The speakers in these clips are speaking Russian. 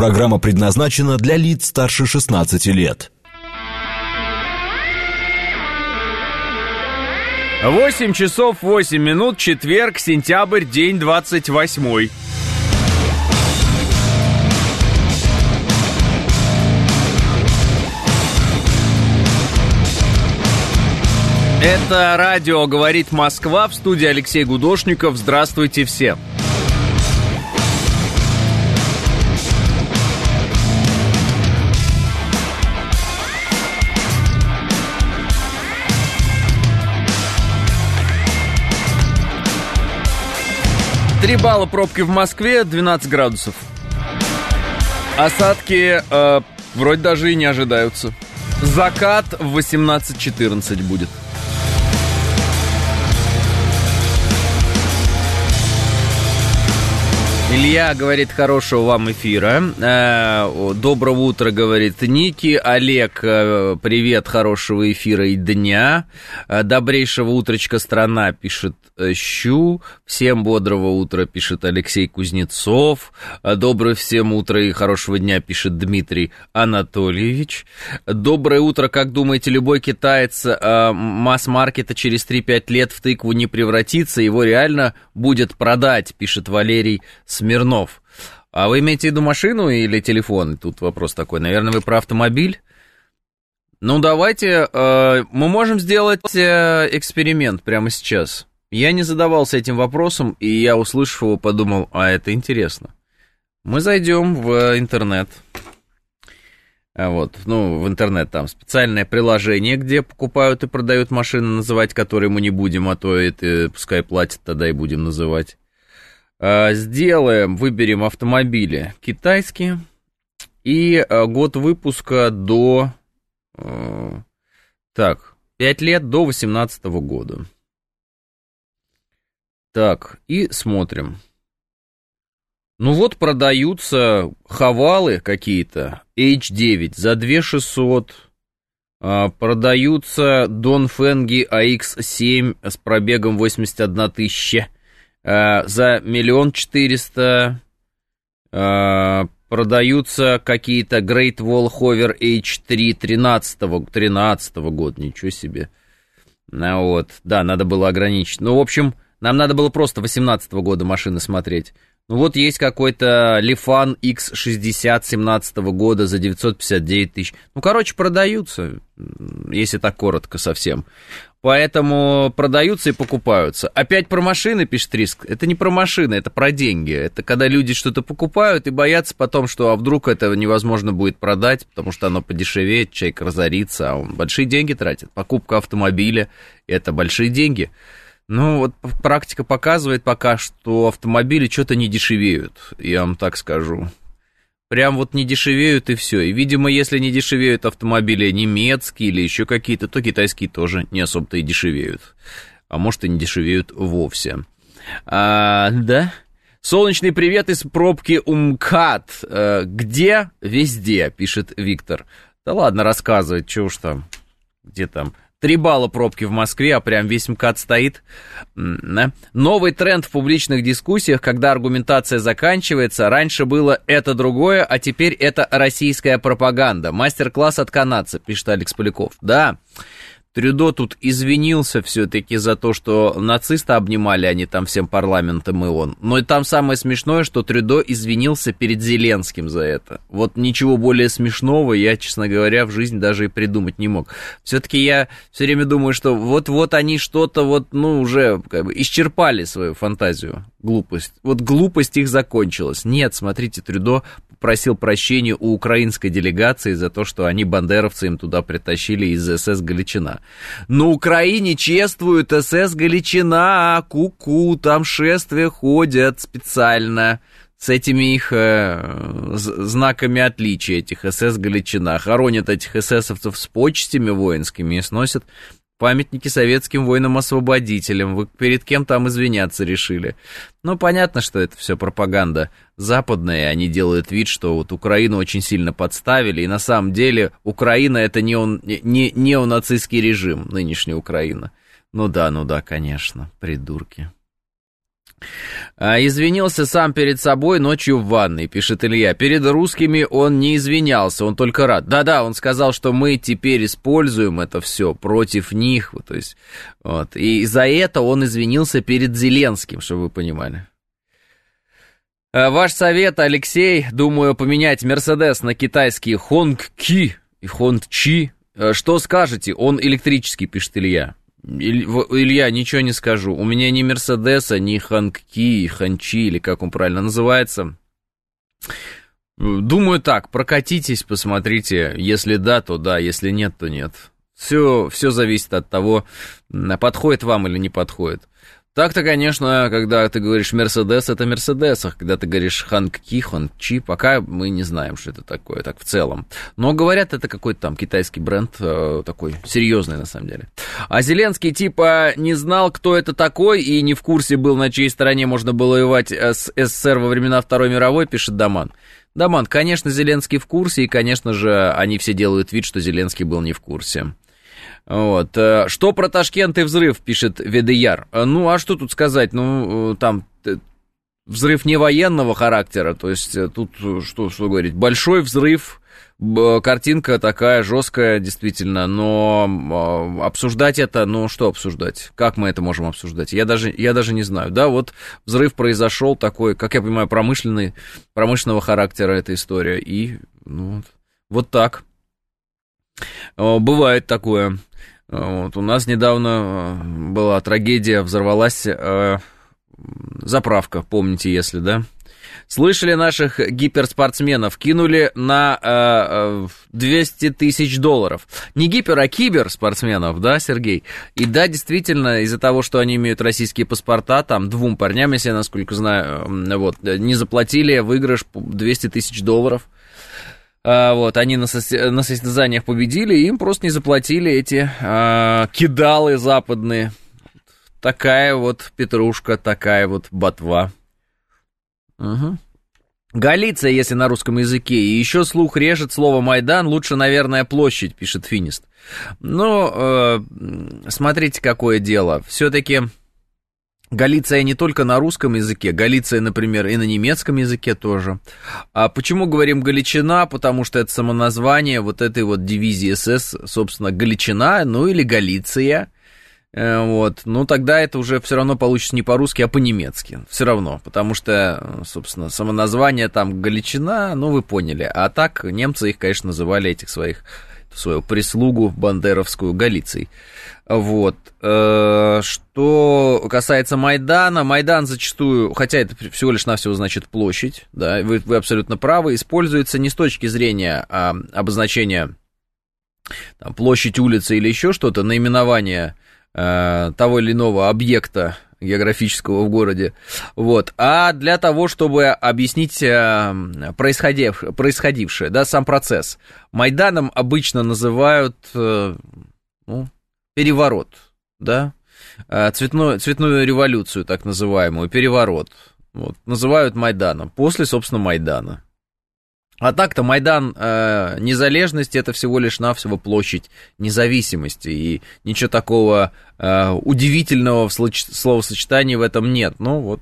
Программа предназначена для лиц старше 16 лет. 8 часов 8 минут, четверг, сентябрь, день 28. Это радио «Говорит Москва» в студии Алексей Гудошников. Здравствуйте всем. Три балла пробки в Москве, 12 градусов. Осадки э, вроде даже и не ожидаются. Закат в 18-14 будет. Илья говорит, хорошего вам эфира. Э, доброго утра, говорит Ники. Олег, э, привет, хорошего эфира и дня. Э, добрейшего утречка, страна, пишет Щу. Всем бодрого утра, пишет Алексей Кузнецов. Доброе всем утро и хорошего дня, пишет Дмитрий Анатольевич. Доброе утро, как думаете, любой китаец масс-маркета через 3-5 лет в тыкву не превратится, его реально будет продать, пишет Валерий Смирнов. А вы имеете в виду машину или телефон? Тут вопрос такой. Наверное, вы про автомобиль? Ну, давайте, э, мы можем сделать э, эксперимент прямо сейчас. Я не задавался этим вопросом, и я, услышав его, подумал, а это интересно. Мы зайдем в интернет. А вот, ну, в интернет там специальное приложение, где покупают и продают машины, называть которые мы не будем, а то это пускай платят, тогда и будем называть. А, сделаем, выберем автомобили китайские и а, год выпуска до... А, так, 5 лет до 18 года. Так, и смотрим. Ну вот продаются хавалы какие-то, H9 за 2600. А, продаются Донфенги AX7 с пробегом 81 тысяча. Э, за миллион четыреста э, продаются какие-то Great Wall Hover H3 13 13 года, ничего себе. Ну вот, да, надо было ограничить. Ну, в общем, нам надо было просто 18 года машины смотреть. Ну вот есть какой-то Лифан X60 17 года за 959 тысяч. Ну, короче, продаются, если так коротко совсем. Поэтому продаются и покупаются. Опять про машины, пишет Риск. Это не про машины, это про деньги. Это когда люди что-то покупают и боятся потом, что а вдруг это невозможно будет продать, потому что оно подешевеет, человек разорится, а он большие деньги тратит. Покупка автомобиля – это большие деньги. Ну, вот практика показывает пока, что автомобили что-то не дешевеют, я вам так скажу. Прям вот не дешевеют и все. И, видимо, если не дешевеют автомобили немецкие или еще какие-то, то китайские тоже не особо-то и дешевеют. А может и не дешевеют вовсе. А, да? Солнечный привет из пробки Умкат. А, где? Везде, пишет Виктор. Да ладно рассказывать, что уж там. Где там? Три балла пробки в Москве, а прям весь МКАД стоит. Новый тренд в публичных дискуссиях, когда аргументация заканчивается. Раньше было это другое, а теперь это российская пропаганда. Мастер-класс от канадца, пишет Алекс Поляков. Да, Трюдо тут извинился все-таки за то, что нацисты обнимали они там всем парламентом и он. Но и там самое смешное, что Трюдо извинился перед Зеленским за это. Вот ничего более смешного я, честно говоря, в жизни даже и придумать не мог. Все-таки я все время думаю, что вот-вот они что-то вот, ну, уже как бы исчерпали свою фантазию, глупость. Вот глупость их закончилась. Нет, смотрите, Трюдо просил прощения у украинской делегации за то, что они бандеровцы им туда притащили из СС Галичина. На Украине чествуют СС Галичина, ку-ку, там шествия ходят специально с этими их э, знаками отличия, этих СС Галичина. Хоронят этих эсэсовцев с почестями воинскими и сносят памятники советским воинам-освободителям. Вы перед кем там извиняться решили? Ну, понятно, что это все пропаганда западная, они делают вид, что вот Украину очень сильно подставили, и на самом деле Украина это не, он, не неонацистский режим, нынешняя Украина. Ну да, ну да, конечно, придурки. А, извинился сам перед собой ночью в ванной, пишет Илья. Перед русскими он не извинялся, он только рад. Да-да, он сказал, что мы теперь используем это все против них. То есть, вот. И за это он извинился перед Зеленским, чтобы вы понимали. А, ваш совет, Алексей, думаю, поменять Мерседес на китайский Хонг Ки и Хонг Чи. А, что скажете? Он электрический, пишет Илья. Илья, ничего не скажу. У меня ни Мерседеса, ни Ханки, Ханчи, или как он правильно называется. Думаю так, прокатитесь, посмотрите. Если да, то да, если нет, то нет. Все, все зависит от того, подходит вам или не подходит. Так-то, конечно, когда ты говоришь Мерседес, это Мерседес, а когда ты говоришь Ханки, Ханчи, пока мы не знаем, что это такое, так в целом. Но говорят, это какой-то там китайский бренд, э, такой серьезный на самом деле. А Зеленский типа не знал, кто это такой, и не в курсе был, на чьей стороне можно было воевать с СССР во времена Второй мировой, пишет Даман. Даман, конечно, Зеленский в курсе, и, конечно же, они все делают вид, что Зеленский был не в курсе. Вот. Э, что про Ташкент и взрыв, пишет Ведеяр. Э, ну, а что тут сказать? Ну, э, там взрыв не военного характера, то есть тут, что, что говорить, большой взрыв, картинка такая жесткая, действительно, но обсуждать это, ну, что обсуждать? Как мы это можем обсуждать? Я даже, я даже не знаю. Да, вот взрыв произошел такой, как я понимаю, промышленный, промышленного характера эта история, и, ну, вот, вот так. Бывает такое. Вот, у нас недавно э, была трагедия, взорвалась э, заправка, помните, если, да? Слышали наших гиперспортсменов, кинули на э, 200 э, тысяч долларов. Не гипер, а киберспортсменов, да, Сергей? И да, действительно, из-за того, что они имеют российские паспорта, там двум парням, если я насколько знаю, вот, не заплатили выигрыш 200 тысяч долларов. А, вот, они на, со- на состязаниях победили, им просто не заплатили эти а, кидалы западные. Такая вот петрушка, такая вот ботва. Угу. Галиция, если на русском языке. И еще слух режет слово Майдан, лучше, наверное, площадь, пишет Финист. Но э, смотрите, какое дело. Все-таки Галиция не только на русском языке, Галиция, например, и на немецком языке тоже. А почему говорим Галичина? Потому что это самоназвание вот этой вот дивизии СС, собственно, Галичина, ну или Галиция. Э, вот, ну тогда это уже все равно получится не по-русски, а по-немецки. Все равно, потому что, собственно, самоназвание там Галичина, ну вы поняли. А так немцы их, конечно, называли этих своих свою прислугу бандеровскую Галицией. Вот. Э, что касается Майдана, Майдан зачастую, хотя это всего лишь навсего значит площадь, да, вы, вы абсолютно правы, используется не с точки зрения а, обозначения там, площадь улицы или еще что-то, наименование а, того или иного объекта географического в городе, вот, а для того, чтобы объяснить э, происходив, происходившее, да, сам процесс. Майданом обычно называют, ну, переворот, да, э, цветную, цветную революцию, так называемую, переворот, вот, называют Майданом, после, собственно, Майдана. А так-то Майдан э, незалежности это всего лишь навсего площадь независимости, и ничего такого э, удивительного в словосочетании в этом нет. Ну вот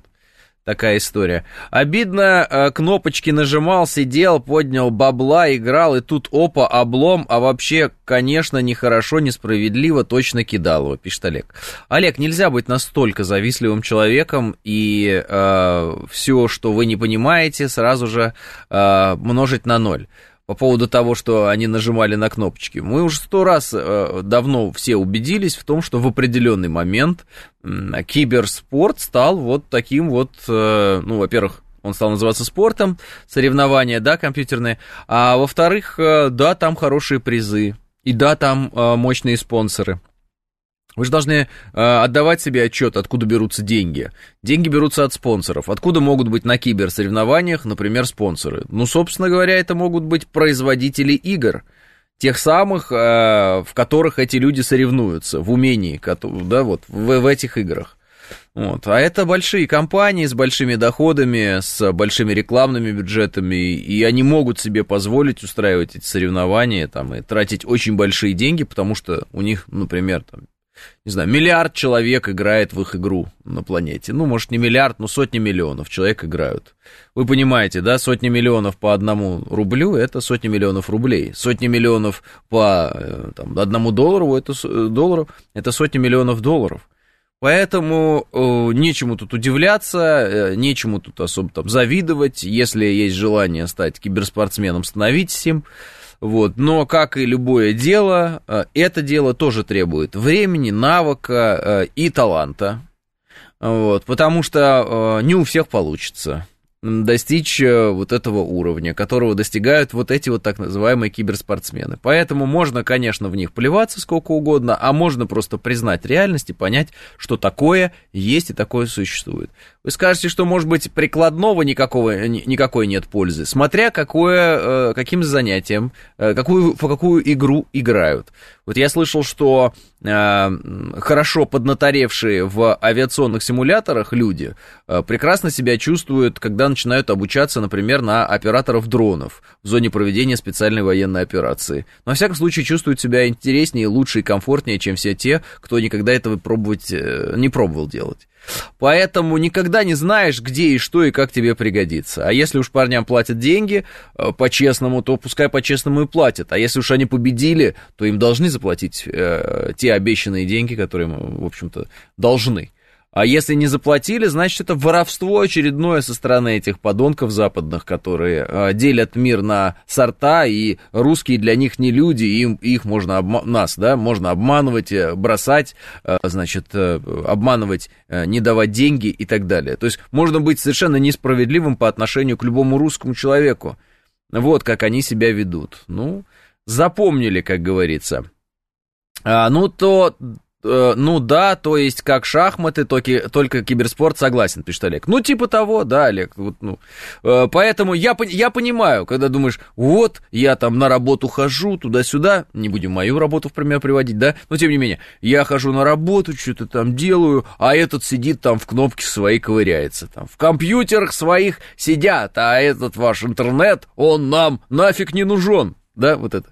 такая история. Обидно, э, кнопочки нажимал, сидел, поднял бабла, играл, и тут опа, облом, а вообще, конечно, нехорошо, несправедливо, точно кидал его, пишет Олег. Олег, нельзя быть настолько завистливым человеком, и э, все, что вы не понимаете, сразу же э, множить на ноль по поводу того, что они нажимали на кнопочки. Мы уже сто раз э, давно все убедились в том, что в определенный момент э, киберспорт стал вот таким вот, э, ну, во-первых, он стал называться спортом, соревнования, да, компьютерные, а во-вторых, э, да, там хорошие призы, и да, там э, мощные спонсоры. Вы же должны э, отдавать себе отчет, откуда берутся деньги. Деньги берутся от спонсоров. Откуда могут быть на киберсоревнованиях, например, спонсоры? Ну, собственно говоря, это могут быть производители игр. Тех самых, э, в которых эти люди соревнуются, в умении, да, вот, в, в этих играх. Вот. А это большие компании с большими доходами, с большими рекламными бюджетами, и они могут себе позволить устраивать эти соревнования там, и тратить очень большие деньги, потому что у них, например, там, не знаю, миллиард человек играет в их игру на планете. Ну, может, не миллиард, но сотни миллионов человек играют. Вы понимаете, да, сотни миллионов по одному рублю – это сотни миллионов рублей. Сотни миллионов по э, там, одному доллару – это, доллару, это сотни миллионов долларов. Поэтому э, нечему тут удивляться, э, нечему тут особо там завидовать. Если есть желание стать киберспортсменом, становитесь им. Вот. Но, как и любое дело, э, это дело тоже требует времени, навыка э, и таланта. Вот. Потому что э, не у всех получится достичь э, вот этого уровня, которого достигают вот эти вот так называемые киберспортсмены. Поэтому можно, конечно, в них плеваться сколько угодно, а можно просто признать реальность и понять, что такое есть и такое существует. Вы скажете, что, может быть, прикладного никакого, никакой нет пользы, смотря какое, э, каким занятием, э, какую, по какую игру играют. Вот я слышал, что э, хорошо поднаторевшие в авиационных симуляторах люди э, прекрасно себя чувствуют, когда начинают обучаться, например, на операторов дронов в зоне проведения специальной военной операции. Но, во всяком случае, чувствуют себя интереснее, лучше и комфортнее, чем все те, кто никогда этого пробовать, э, не пробовал делать. Поэтому никогда не знаешь, где и что и как тебе пригодится. А если уж парням платят деньги э, по-честному, то пускай по-честному и платят. А если уж они победили, то им должны заплатить э, те обещанные деньги, которые, в общем-то, должны. А если не заплатили, значит, это воровство очередное со стороны этих подонков западных, которые э, делят мир на сорта, и русские для них не люди, им, их можно, обма- нас, да, можно обманывать, э, бросать, э, значит, э, обманывать, не давать деньги и так далее. То есть можно быть совершенно несправедливым по отношению к любому русскому человеку. Вот как они себя ведут. Ну, запомнили, как говорится. А, ну, то Э, ну да, то есть как шахматы, только, только киберспорт, согласен, пишет Олег. Ну типа того, да, Олег. Вот, ну. Э, поэтому я, я понимаю, когда думаешь, вот, я там на работу хожу, туда-сюда, не будем мою работу в пример приводить, да, но тем не менее, я хожу на работу, что-то там делаю, а этот сидит там в кнопке своей ковыряется, там в компьютерах своих сидят, а этот ваш интернет, он нам нафиг не нужен, да, вот это.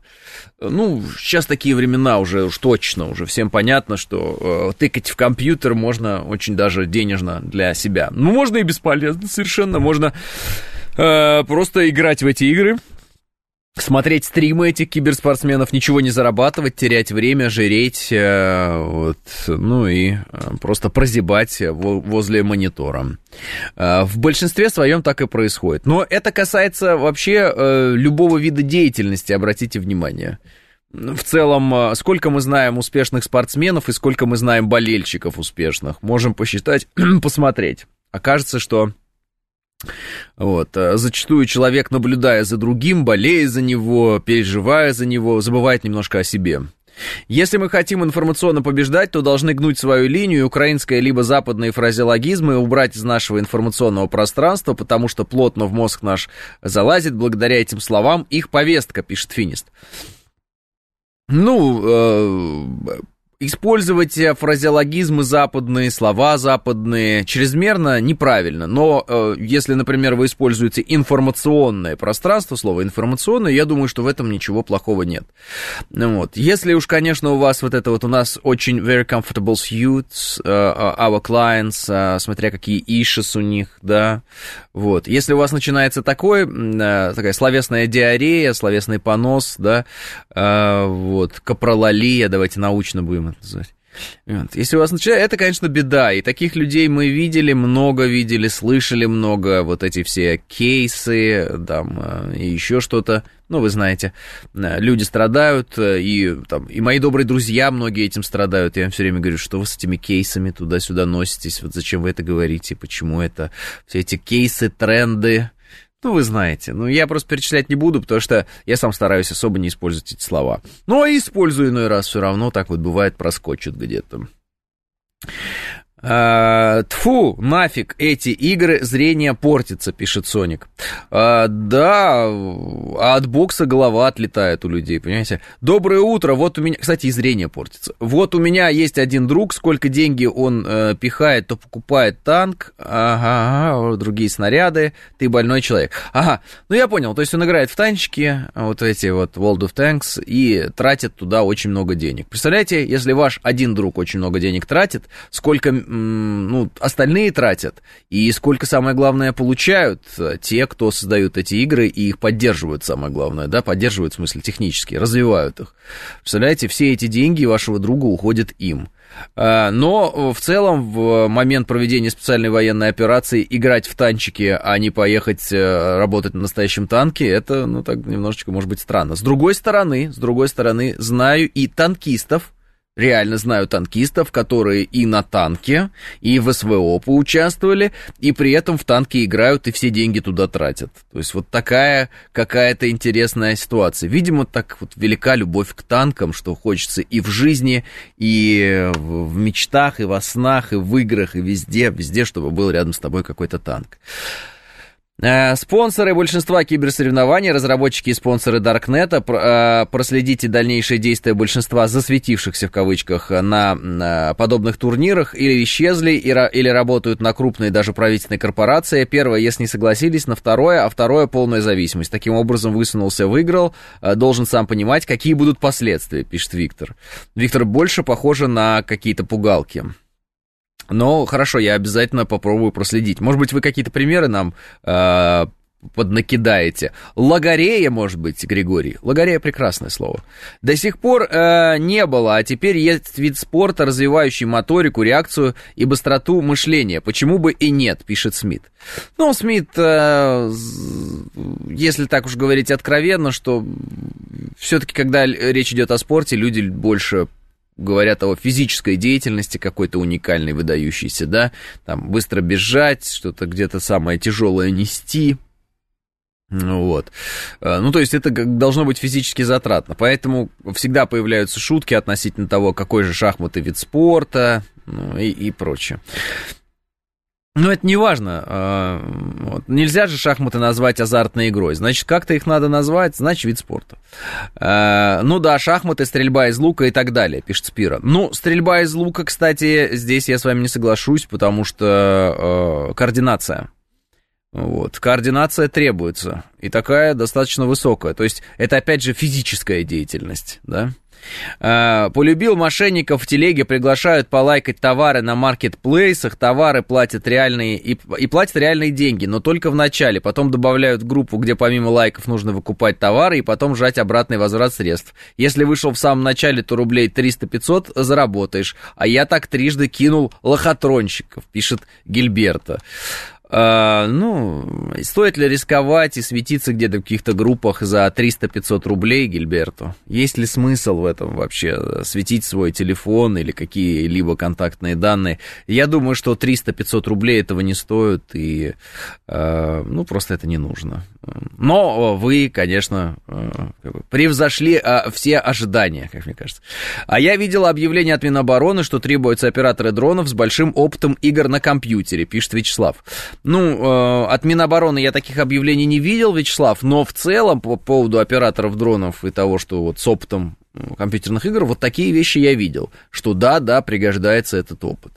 Ну, сейчас такие времена уже уж точно, уже всем понятно, что э, тыкать в компьютер можно очень даже денежно для себя. Ну, можно и бесполезно совершенно, можно э, просто играть в эти игры, смотреть стримы этих киберспортсменов, ничего не зарабатывать, терять время, жреть, э, вот, ну и э, просто прозябать возле монитора. Э, в большинстве своем так и происходит. Но это касается вообще любого вида деятельности, обратите внимание. В целом, сколько мы знаем успешных спортсменов и сколько мы знаем болельщиков успешных, можем посчитать, посмотреть. Окажется, что вот. Э, зачастую человек, наблюдая за другим, болея за него, переживая за него, забывает немножко о себе. Если мы хотим информационно побеждать, то должны гнуть свою линию, украинское либо западные фразеологизмы убрать из нашего информационного пространства, потому что плотно в мозг наш залазит благодаря этим словам их повестка, пишет Финист. Ну, э, Использовать э, фразеологизмы западные, слова западные чрезмерно неправильно. Но э, если, например, вы используете информационное пространство, слово информационное, я думаю, что в этом ничего плохого нет. Ну вот. Если уж, конечно, у вас вот это вот у нас очень very comfortable suits, uh, our clients, uh, смотря какие issues у них, да, вот. Если у вас начинается такой, uh, такая словесная диарея, словесный понос, да, uh, вот, капролалия, давайте научно будем будем это. Если у вас начинает, это, конечно, беда. И таких людей мы видели, много видели, слышали много. Вот эти все кейсы, там, э, и еще что-то. Ну, вы знаете, э, люди страдают, э, и, там, и мои добрые друзья многие этим страдают. Я им все время говорю, что вы с этими кейсами туда-сюда носитесь, вот зачем вы это говорите, почему это, все эти кейсы, тренды, ну, вы знаете. Ну, я просто перечислять не буду, потому что я сам стараюсь особо не использовать эти слова. Но использую иной раз все равно, так вот бывает, проскочит где-то. А, тфу, нафиг эти игры, зрение портится, пишет Соник. А, да, а от бокса голова отлетает у людей, понимаете? Доброе утро, вот у меня, кстати, и зрение портится. Вот у меня есть один друг, сколько деньги он э, пихает, то покупает танк, ага, другие снаряды, ты больной человек. Ага, ну я понял, то есть он играет в танчики, вот эти вот World of Tanks, и тратит туда очень много денег. Представляете, если ваш один друг очень много денег тратит, сколько ну, остальные тратят, и сколько, самое главное, получают э, те, кто создают эти игры и их поддерживают, самое главное, да, поддерживают, в смысле, технически, развивают их. Представляете, все эти деньги вашего друга уходят им. Э, но в целом в момент проведения специальной военной операции играть в танчики, а не поехать э, работать на настоящем танке, это, ну, так немножечко, может быть, странно. С другой стороны, с другой стороны, знаю и танкистов, реально знаю танкистов, которые и на танке, и в СВО поучаствовали, и при этом в танке играют и все деньги туда тратят. То есть вот такая какая-то интересная ситуация. Видимо, так вот велика любовь к танкам, что хочется и в жизни, и в мечтах, и во снах, и в играх, и везде, везде, чтобы был рядом с тобой какой-то танк. Э, спонсоры большинства киберсоревнований, разработчики и спонсоры Даркнета, э, проследите дальнейшие действия большинства засветившихся в кавычках на подобных турнирах или исчезли, или работают на крупные даже правительственные корпорации. Первое, если не согласились, на второе, а второе полная зависимость. Таким образом, высунулся, выиграл, э, должен сам понимать, какие будут последствия, пишет Виктор. Виктор больше похоже на какие-то пугалки. Но хорошо, я обязательно попробую проследить. Может быть, вы какие-то примеры нам э, поднакидаете. Лагорея, может быть, Григорий. Лагорея прекрасное слово. До сих пор э, не было, а теперь есть вид спорта, развивающий моторику, реакцию и быстроту мышления. Почему бы и нет, пишет Смит. Ну, Смит, э, если так уж говорить откровенно, что все-таки, когда речь идет о спорте, люди больше говорят о физической деятельности какой-то уникальной, выдающейся, да, там быстро бежать, что-то где-то самое тяжелое нести, вот. Э, ну, то есть это должно быть физически затратно. Поэтому всегда появляются шутки относительно того, какой же шахматы вид спорта, ну, и, и прочее. Но это не важно. А, вот. Нельзя же шахматы назвать азартной игрой. Значит, как-то их надо назвать, значит, вид спорта. А, ну да, шахматы, стрельба из лука и так далее, пишет Спира. Ну, стрельба из лука, кстати, здесь я с вами не соглашусь, потому что э, координация. Вот. Координация требуется. И такая достаточно высокая. То есть это, опять же, физическая деятельность, да? А, полюбил мошенников в телеге, приглашают полайкать товары на маркетплейсах, товары платят реальные и, и платят реальные деньги, но только в начале, потом добавляют группу, где помимо лайков нужно выкупать товары и потом жать обратный возврат средств. Если вышел в самом начале, то рублей 300-500 заработаешь, а я так трижды кинул лохотронщиков, пишет Гильберта. А, ну, стоит ли рисковать и светиться где-то в каких-то группах за 300-500 рублей Гильберту? Есть ли смысл в этом вообще, светить свой телефон или какие-либо контактные данные? Я думаю, что 300-500 рублей этого не стоит, и, э, ну, просто это не нужно. Но вы, конечно, э, превзошли э, все ожидания, как мне кажется. А я видел объявление от Минобороны, что требуются операторы дронов с большим опытом игр на компьютере, пишет Вячеслав. Ну, э, от Минобороны я таких объявлений не видел, Вячеслав, но в целом по поводу операторов дронов и того, что вот с опытом компьютерных игр, вот такие вещи я видел, что да, да, пригождается этот опыт.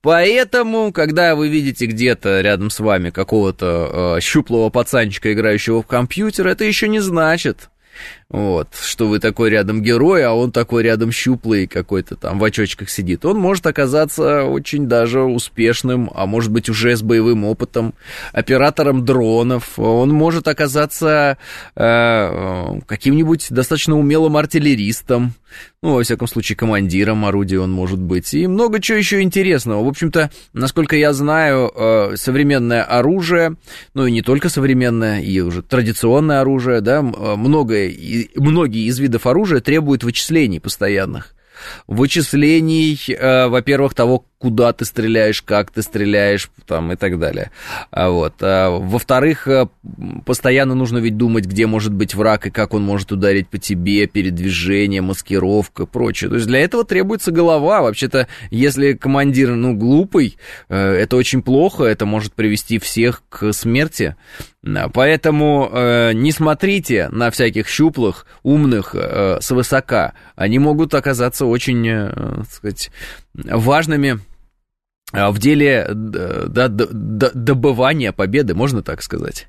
Поэтому, когда вы видите где-то рядом с вами какого-то э, щуплого пацанчика, играющего в компьютер, это еще не значит, вот, что вы такой рядом герой, а он такой рядом щуплый какой-то там в очочках сидит. Он может оказаться очень даже успешным, а может быть уже с боевым опытом, оператором дронов. Он может оказаться э, каким-нибудь достаточно умелым артиллеристом, ну, во всяком случае, командиром орудия он может быть. И много чего еще интересного. В общем-то, насколько я знаю, э, современное оружие, ну и не только современное, и уже традиционное оружие, да, многое многие из видов оружия требуют вычислений постоянных. Вычислений, э, во-первых, того, куда ты стреляешь, как ты стреляешь, там, и так далее. А вот. А, во-вторых, э, постоянно нужно ведь думать, где может быть враг и как он может ударить по тебе, передвижение, маскировка, прочее. То есть для этого требуется голова. Вообще-то, если командир, ну, глупый, э, это очень плохо, это может привести всех к смерти. Поэтому э, не смотрите на всяких щуплых, умных э, свысока. Они могут оказаться очень, э, так сказать, важными в деле да, добывания победы, можно так сказать.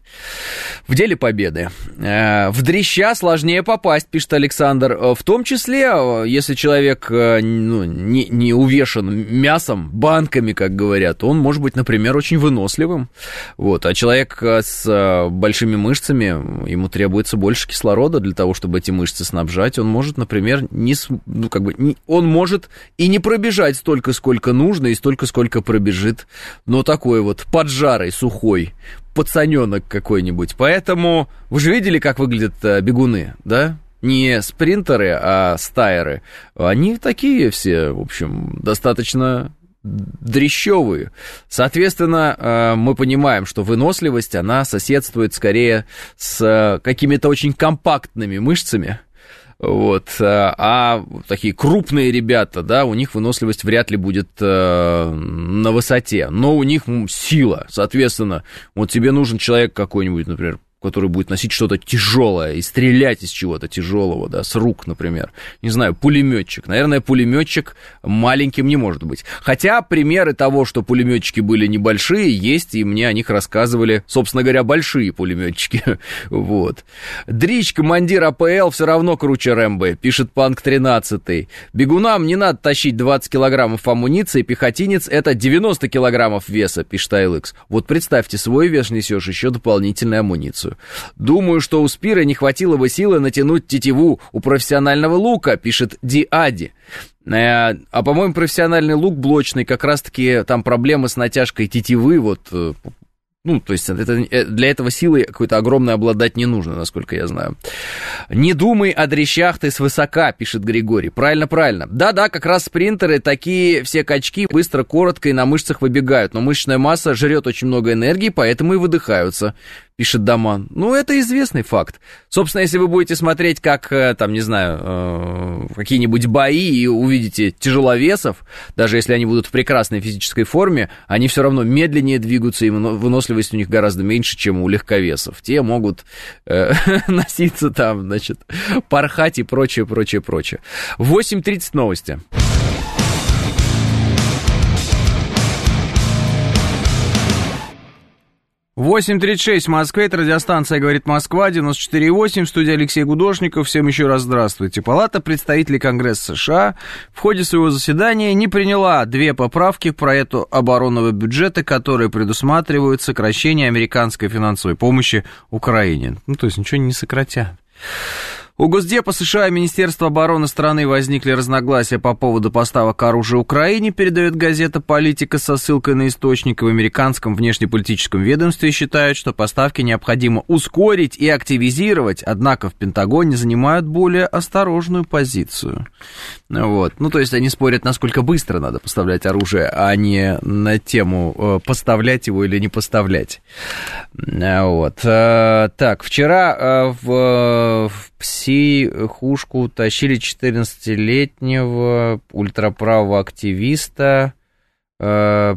В деле победы. Э, в дрища сложнее попасть, пишет Александр. Э, в том числе, э, если человек ну, не, не увешан мясом, банками, как говорят, он может быть, например, очень выносливым. Вот. А человек с большими мышцами, ему требуется больше кислорода для того, чтобы эти мышцы снабжать. Он может, например, не, ну, как бы, не, он может и не пробежать столько, сколько нужно, и столько, сколько только пробежит, но такой вот поджарый, сухой, пацаненок какой-нибудь. Поэтому вы же видели, как выглядят э, бегуны, да? Не спринтеры, а стайеры. Они такие все, в общем, достаточно дрещевые. Соответственно, э, мы понимаем, что выносливость, она соседствует скорее с э, какими-то очень компактными мышцами, вот. Э, а такие крупные ребята, да, у них выносливость вряд ли будет э, на высоте. Но у них сила. Соответственно, вот тебе нужен человек какой-нибудь, например, который будет носить что-то тяжелое и стрелять из чего-то тяжелого, да, с рук, например. Не знаю, пулеметчик. Наверное, пулеметчик маленьким не может быть. Хотя примеры того, что пулеметчики были небольшие, есть, и мне о них рассказывали, собственно говоря, большие пулеметчики. вот. Дрич, командир АПЛ, все равно круче Рэмбо, пишет Панк 13. Бегунам не надо тащить 20 килограммов амуниции, пехотинец это 90 килограммов веса, пишет Айлыкс. Вот представьте, свой вес несешь, еще дополнительную амуницию ситуацию. Думаю, что у Спира не хватило бы силы натянуть тетиву у профессионального лука, пишет Диади. Э, а, по-моему, профессиональный лук блочный, как раз-таки там проблемы с натяжкой тетивы, вот э, ну, то есть это, э, для этого силы какой-то огромной обладать не нужно, насколько я знаю. «Не думай о дрещах ты свысока», пишет Григорий. Правильно, правильно. Да-да, как раз спринтеры, такие все качки быстро, коротко и на мышцах выбегают, но мышечная масса жрет очень много энергии, поэтому и выдыхаются пишет Даман. Ну, это известный факт. Собственно, если вы будете смотреть, как, э, там, не знаю, э, какие-нибудь бои и увидите тяжеловесов, даже если они будут в прекрасной физической форме, они все равно медленнее двигаются, и выносливость у них гораздо меньше, чем у легковесов. Те могут э, носиться там, значит, порхать и прочее, прочее, прочее. 8.30 новости. 8.36 в Москве, это радиостанция «Говорит Москва», 94.8, в студии Алексей Гудошников. Всем еще раз здравствуйте. Палата представителей Конгресса США в ходе своего заседания не приняла две поправки к проекту оборонного бюджета, которые предусматривают сокращение американской финансовой помощи Украине. Ну, то есть ничего не сократят. У Госдепа США и Министерства обороны страны возникли разногласия по поводу поставок оружия Украине, передает газета «Политика» со ссылкой на источник. В американском внешнеполитическом ведомстве считают, что поставки необходимо ускорить и активизировать, однако в Пентагоне занимают более осторожную позицию. Вот. Ну, то есть они спорят, насколько быстро надо поставлять оружие, а не на тему э, поставлять его или не поставлять. Вот. Э, так, вчера э, в, в психушку тащили 14-летнего ультраправого активиста. Э,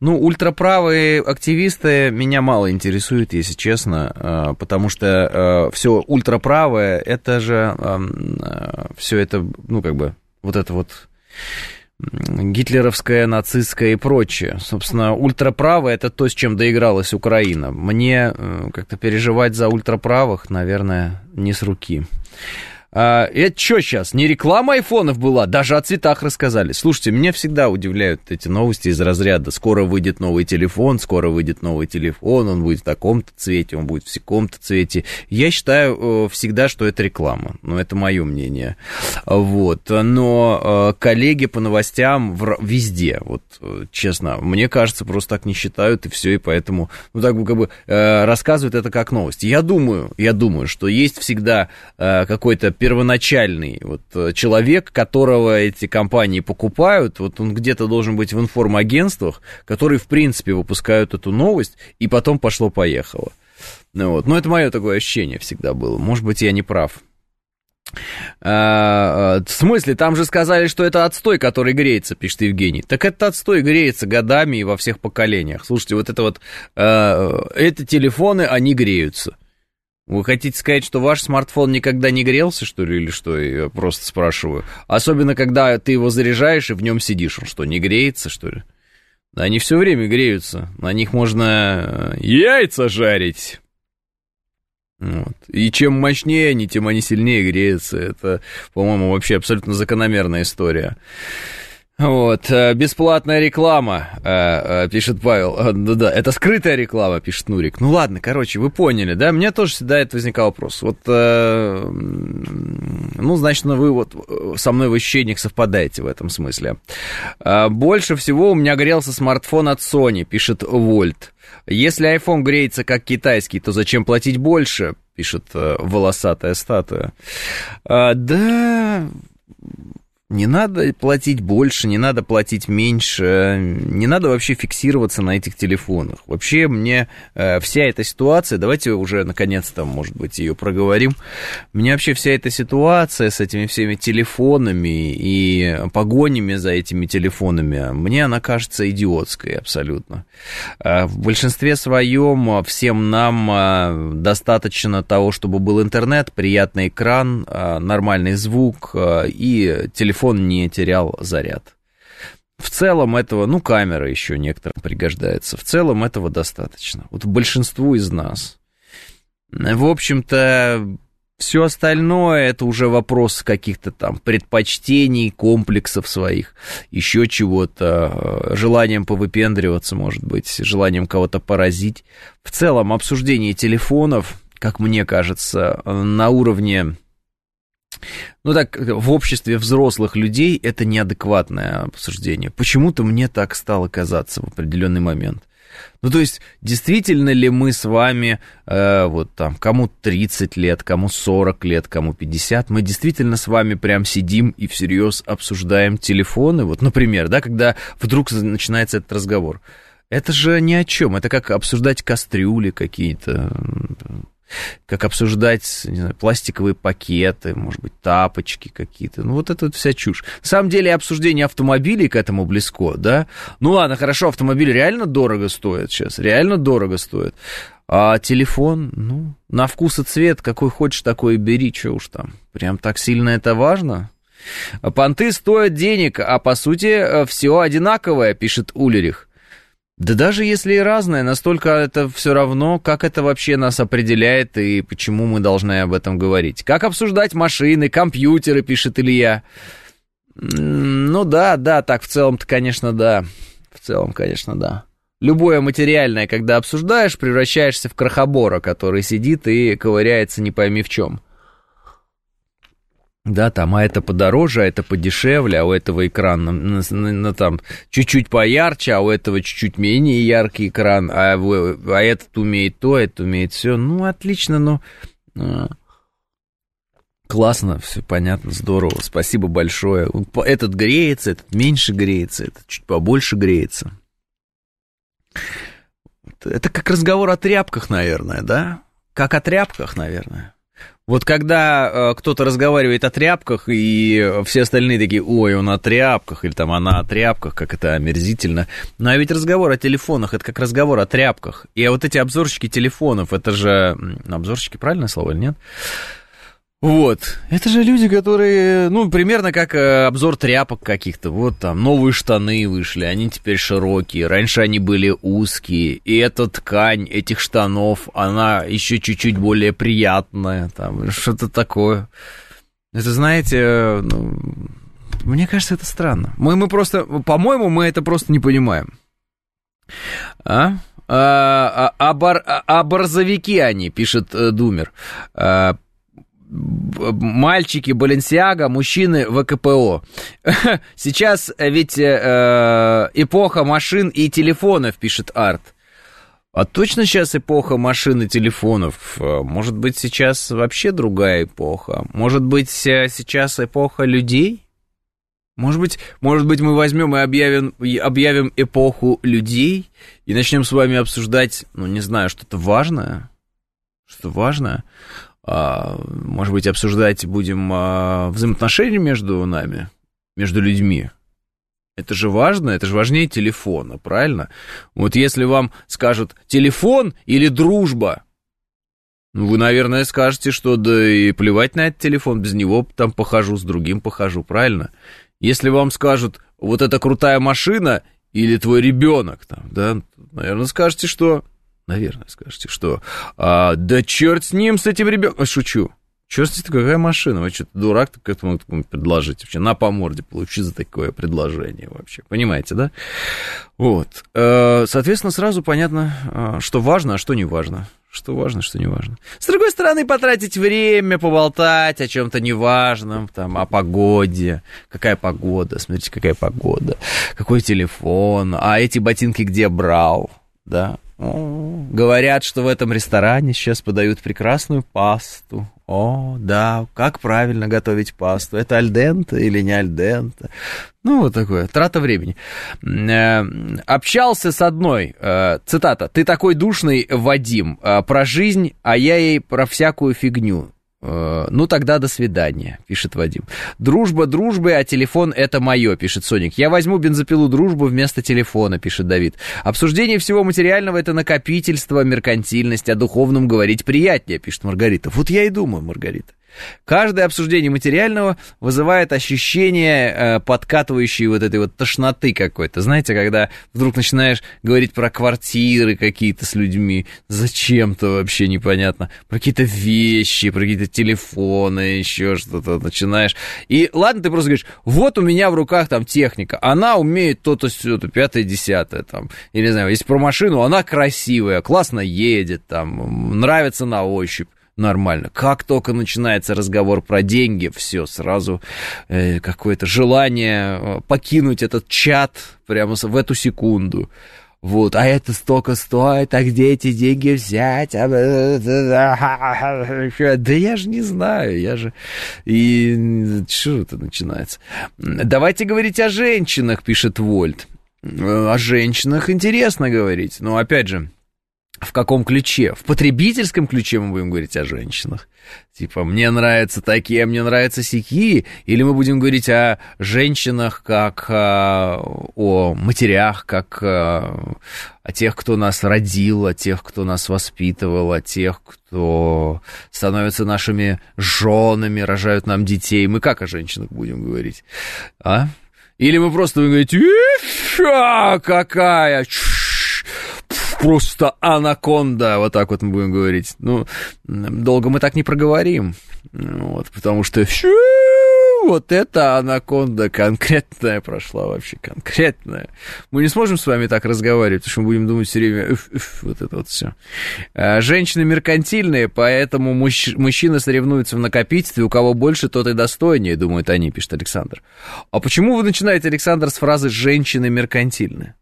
ну, ультраправые активисты меня мало интересуют, если честно, э, потому что э, все ультраправое, это же эм, все это, ну, как бы, вот это вот гитлеровская, нацистская и прочее. Собственно, ультраправое это то, с чем доигралась Украина. Мне как-то переживать за ультраправых, наверное, не с руки. А, это что сейчас? Не реклама айфонов была? Даже о цветах рассказали. Слушайте, меня всегда удивляют эти новости из разряда. Скоро выйдет новый телефон, скоро выйдет новый телефон, он будет в таком-то цвете, он будет в секом-то цвете. Я считаю э, всегда, что это реклама. Но это мое мнение. Вот. Но э, коллеги по новостям везде, вот э, честно, мне кажется, просто так не считают, и все, и поэтому, ну, так как бы рассказывают это как новость. Я думаю, я думаю, что есть всегда какой-то первоначальный вот, э, человек, которого эти компании покупают, вот он где-то должен быть в информагентствах, которые, в принципе, выпускают эту новость, и потом пошло-поехало. Ну, вот. Но это мое такое ощущение всегда было. Может быть, я не прав. А, а, в смысле, там же сказали, что это отстой, который греется, пишет Евгений. Так этот отстой греется годами и во всех поколениях. Слушайте, вот это вот, э, это телефоны, они греются. Вы хотите сказать, что ваш смартфон никогда не грелся, что ли, или что? Я просто спрашиваю. Особенно, когда ты его заряжаешь и в нем сидишь. Он что, не греется, что ли? Они все время греются. На них можно яйца жарить. Вот. И чем мощнее они, тем они сильнее греются. Это, по-моему, вообще абсолютно закономерная история. Вот, э, бесплатная реклама, э, э, пишет Павел. Да-да, это скрытая реклама, пишет Нурик. Ну ладно, короче, вы поняли, да? Мне тоже всегда это возникал вопрос. Вот, ну, значит, ну, вы вот со мной в ощущениях совпадаете в этом смысле. Больше всего у меня грелся смартфон от Sony, пишет Вольт. Если iPhone греется как китайский, то зачем платить больше? Пишет волосатая статуя. Да, не надо платить больше, не надо платить меньше, не надо вообще фиксироваться на этих телефонах. Вообще мне э, вся эта ситуация, давайте уже наконец-то, может быть, ее проговорим. Мне вообще вся эта ситуация с этими всеми телефонами и погонями за этими телефонами, мне она кажется идиотской абсолютно. Э, в большинстве своем всем нам э, достаточно того, чтобы был интернет, приятный экран, э, нормальный звук э, и телефон телефон не терял заряд. В целом этого, ну, камера еще некоторым пригождается. В целом этого достаточно. Вот большинству из нас. В общем-то, все остальное это уже вопрос каких-то там предпочтений, комплексов своих, еще чего-то, желанием повыпендриваться, может быть, желанием кого-то поразить. В целом, обсуждение телефонов, как мне кажется, на уровне ну так, в обществе взрослых людей это неадекватное обсуждение. Почему-то мне так стало казаться в определенный момент. Ну, то есть, действительно ли мы с вами, э, вот там, кому 30 лет, кому 40 лет, кому 50, мы действительно с вами прям сидим и всерьез обсуждаем телефоны? Вот, например, да, когда вдруг начинается этот разговор. Это же ни о чем, это как обсуждать кастрюли какие-то, как обсуждать не знаю, пластиковые пакеты, может быть, тапочки какие-то. Ну, вот это вот вся чушь. На самом деле, обсуждение автомобилей к этому близко, да? Ну, ладно, хорошо, автомобиль реально дорого стоит сейчас, реально дорого стоит. А телефон, ну, на вкус и цвет, какой хочешь, такой и бери, что уж там. Прям так сильно это важно? Понты стоят денег, а по сути э, все одинаковое, пишет Улерих. Да даже если и разное, настолько это все равно, как это вообще нас определяет и почему мы должны об этом говорить. Как обсуждать машины, компьютеры, пишет Илья. Ну да, да, так в целом-то, конечно, да. В целом, конечно, да. Любое материальное, когда обсуждаешь, превращаешься в крохобора, который сидит и ковыряется не пойми в чем. Да, там, а это подороже, а это подешевле, а у этого экран на, на, там чуть-чуть поярче, а у этого чуть-чуть менее яркий экран, а, а этот умеет то, этот умеет все. Ну, отлично, но... Ну, классно, все понятно, здорово, спасибо большое. Этот греется, этот меньше греется, этот чуть побольше греется. Это как разговор о тряпках, наверное, да? Как о тряпках, наверное. Вот когда э, кто-то разговаривает о тряпках, и все остальные такие, ой, он о тряпках, или там она о тряпках, как это омерзительно. Но а ведь разговор о телефонах, это как разговор о тряпках. И вот эти обзорщики телефонов, это же... Обзорщики, правильное слово или нет? Вот. Это же люди, которые, ну, примерно как э, обзор тряпок каких-то. Вот там новые штаны вышли, они теперь широкие. Раньше они были узкие. И эта ткань этих штанов, она еще чуть-чуть более приятная. Там что-то такое. Это, знаете, ну, мне кажется, это странно. Мы, мы просто, по-моему, мы это просто не понимаем. А? А, а, а, бар, а борзовики они, пишет э, Думер. А, мальчики Баленсиага, мужчины ВКПО. Сейчас ведь э, эпоха машин и телефонов, пишет Арт. А точно сейчас эпоха машин и телефонов? Может быть, сейчас вообще другая эпоха? Может быть, сейчас эпоха людей? Может быть, может быть, мы возьмем и объявим, объявим эпоху людей и начнем с вами обсуждать, ну, не знаю, что-то важное? Что важное? А, может быть, обсуждать будем а, взаимоотношения между нами, между людьми? Это же важно, это же важнее телефона, правильно? Вот если вам скажут телефон или дружба, ну, вы, наверное, скажете, что да и плевать на этот телефон, без него там похожу, с другим похожу, правильно? Если вам скажут, вот эта крутая машина или твой ребенок, там, да, наверное, скажете, что... Наверное, скажете, что... А, да черт с ним, с этим ребенком... Шучу. Черт, это какая машина? Вы что-то дурак к этому предложить? Вообще, на по морде получи за такое предложение вообще. Понимаете, да? Вот. Э, соответственно, сразу понятно, э, что важно, а что не важно. Что важно, что не важно. С другой стороны, потратить время, поболтать о чем-то неважном, там, о погоде. Какая погода? Смотрите, какая погода. Какой телефон? А эти ботинки где брал? Да, Говорят, что в этом ресторане сейчас подают прекрасную пасту. О, да, как правильно готовить пасту? Это альдента или не альдента? Ну, вот такое, трата времени. Э, общался с одной, э, цитата, «Ты такой душный, Вадим, э, про жизнь, а я ей про всякую фигню. Э, ну тогда до свидания, пишет Вадим. Дружба дружбы, а телефон это мое, пишет Соник. Я возьму бензопилу дружбу вместо телефона, пишет Давид. Обсуждение всего материального это накопительство, меркантильность, о духовном говорить приятнее, пишет Маргарита. Вот я и думаю, Маргарита. Каждое обсуждение материального вызывает ощущение э, подкатывающей вот этой вот тошноты какой-то. Знаете, когда вдруг начинаешь говорить про квартиры какие-то с людьми, зачем-то вообще непонятно, про какие-то вещи, про какие-то телефоны, еще что-то начинаешь. И ладно, ты просто говоришь, вот у меня в руках там техника, она умеет то-то, все-то, пятое, десятое, там, или не знаю, если про машину, она красивая, классно едет, там, нравится на ощупь нормально. Как только начинается разговор про деньги, все, сразу э, какое-то желание э, покинуть этот чат прямо в эту секунду. Вот, а это столько стоит, а где эти деньги взять? Да я же не знаю, я же... И что это начинается? Давайте говорить о женщинах, пишет Вольт. Э, о женщинах интересно говорить, но опять же, в каком ключе? В потребительском ключе мы будем говорить о женщинах. Типа, мне нравятся такие, мне нравятся сики. Или мы будем говорить о женщинах как а, о матерях, как а, о тех, кто нас родил, о тех, кто нас воспитывал, о тех, кто становятся нашими женами, рожают нам детей. Мы как о женщинах будем говорить? А? Или мы просто будем говорить, какая, просто анаконда, вот так вот мы будем говорить. Ну, долго мы так не проговорим, вот, потому что вот эта анаконда конкретная прошла вообще, конкретная. Мы не сможем с вами так разговаривать, потому что мы будем думать все время, уф, уф, вот это вот все. А, женщины меркантильные, поэтому мужч... мужчины соревнуются в накопительстве, у кого больше, тот и достойнее, думают они, пишет Александр. А почему вы начинаете, Александр, с фразы «женщины меркантильные»?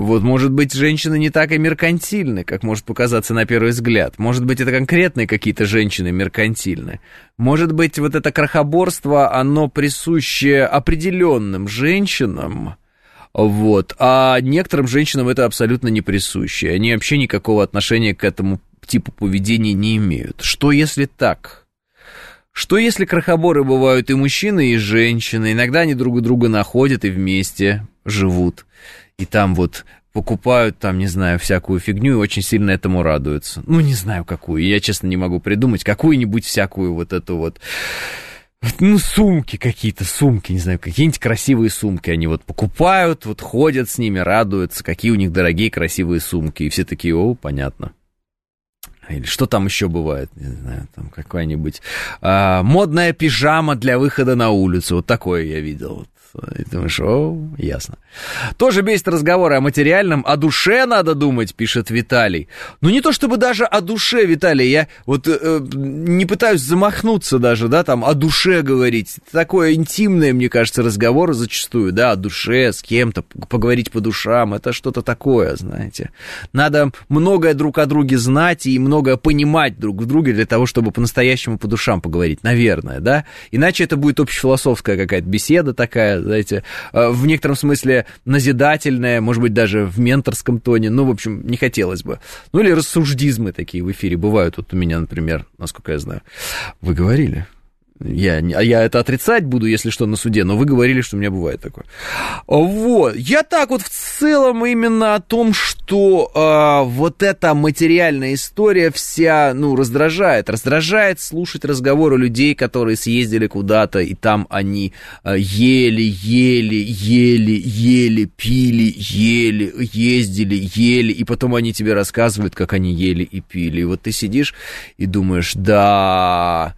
Вот, может быть, женщины не так и меркантильны, как может показаться на первый взгляд. Может быть, это конкретные какие-то женщины меркантильны. Может быть, вот это крохоборство, оно присуще определенным женщинам, вот, а некоторым женщинам это абсолютно не присуще. Они вообще никакого отношения к этому типу поведения не имеют. Что если так? Что если крохоборы бывают и мужчины, и женщины? Иногда они друг друга находят и вместе живут и там вот покупают там, не знаю, всякую фигню и очень сильно этому радуются. Ну, не знаю какую, я, честно, не могу придумать. Какую-нибудь всякую вот эту вот... Ну, сумки какие-то, сумки, не знаю, какие-нибудь красивые сумки они вот покупают, вот ходят с ними, радуются, какие у них дорогие красивые сумки. И все такие, о, понятно. Или что там еще бывает, не знаю, там какая-нибудь а, модная пижама для выхода на улицу. Вот такое я видел. И думаешь, о, ясно. Тоже бесит разговоры о материальном, о душе надо думать, пишет Виталий. Ну, не то чтобы даже о душе, Виталий, я вот э, не пытаюсь замахнуться даже, да, там, о душе говорить. Такое интимное, мне кажется, разговор зачастую, да, о душе, с кем-то, поговорить по душам, это что-то такое, знаете. Надо многое друг о друге знать и многое понимать друг в друге для того, чтобы по-настоящему по душам поговорить, наверное, да. Иначе это будет общефилософская какая-то беседа такая, знаете, э, в некотором смысле назидательная, может быть, даже в менторском тоне, ну, в общем, не хотелось бы. Ну, или рассуждизмы такие в эфире бывают, вот у меня, например, насколько я знаю. Вы говорили? Я, а я это отрицать буду, если что, на суде, но вы говорили, что у меня бывает такое. Вот. Я так вот в целом именно о том, что э, вот эта материальная история вся, ну, раздражает. Раздражает слушать разговоры людей, которые съездили куда-то, и там они э, ели, ели, ели, ели, пили, ели, ездили, ели, и потом они тебе рассказывают, как они ели и пили. И вот ты сидишь и думаешь, да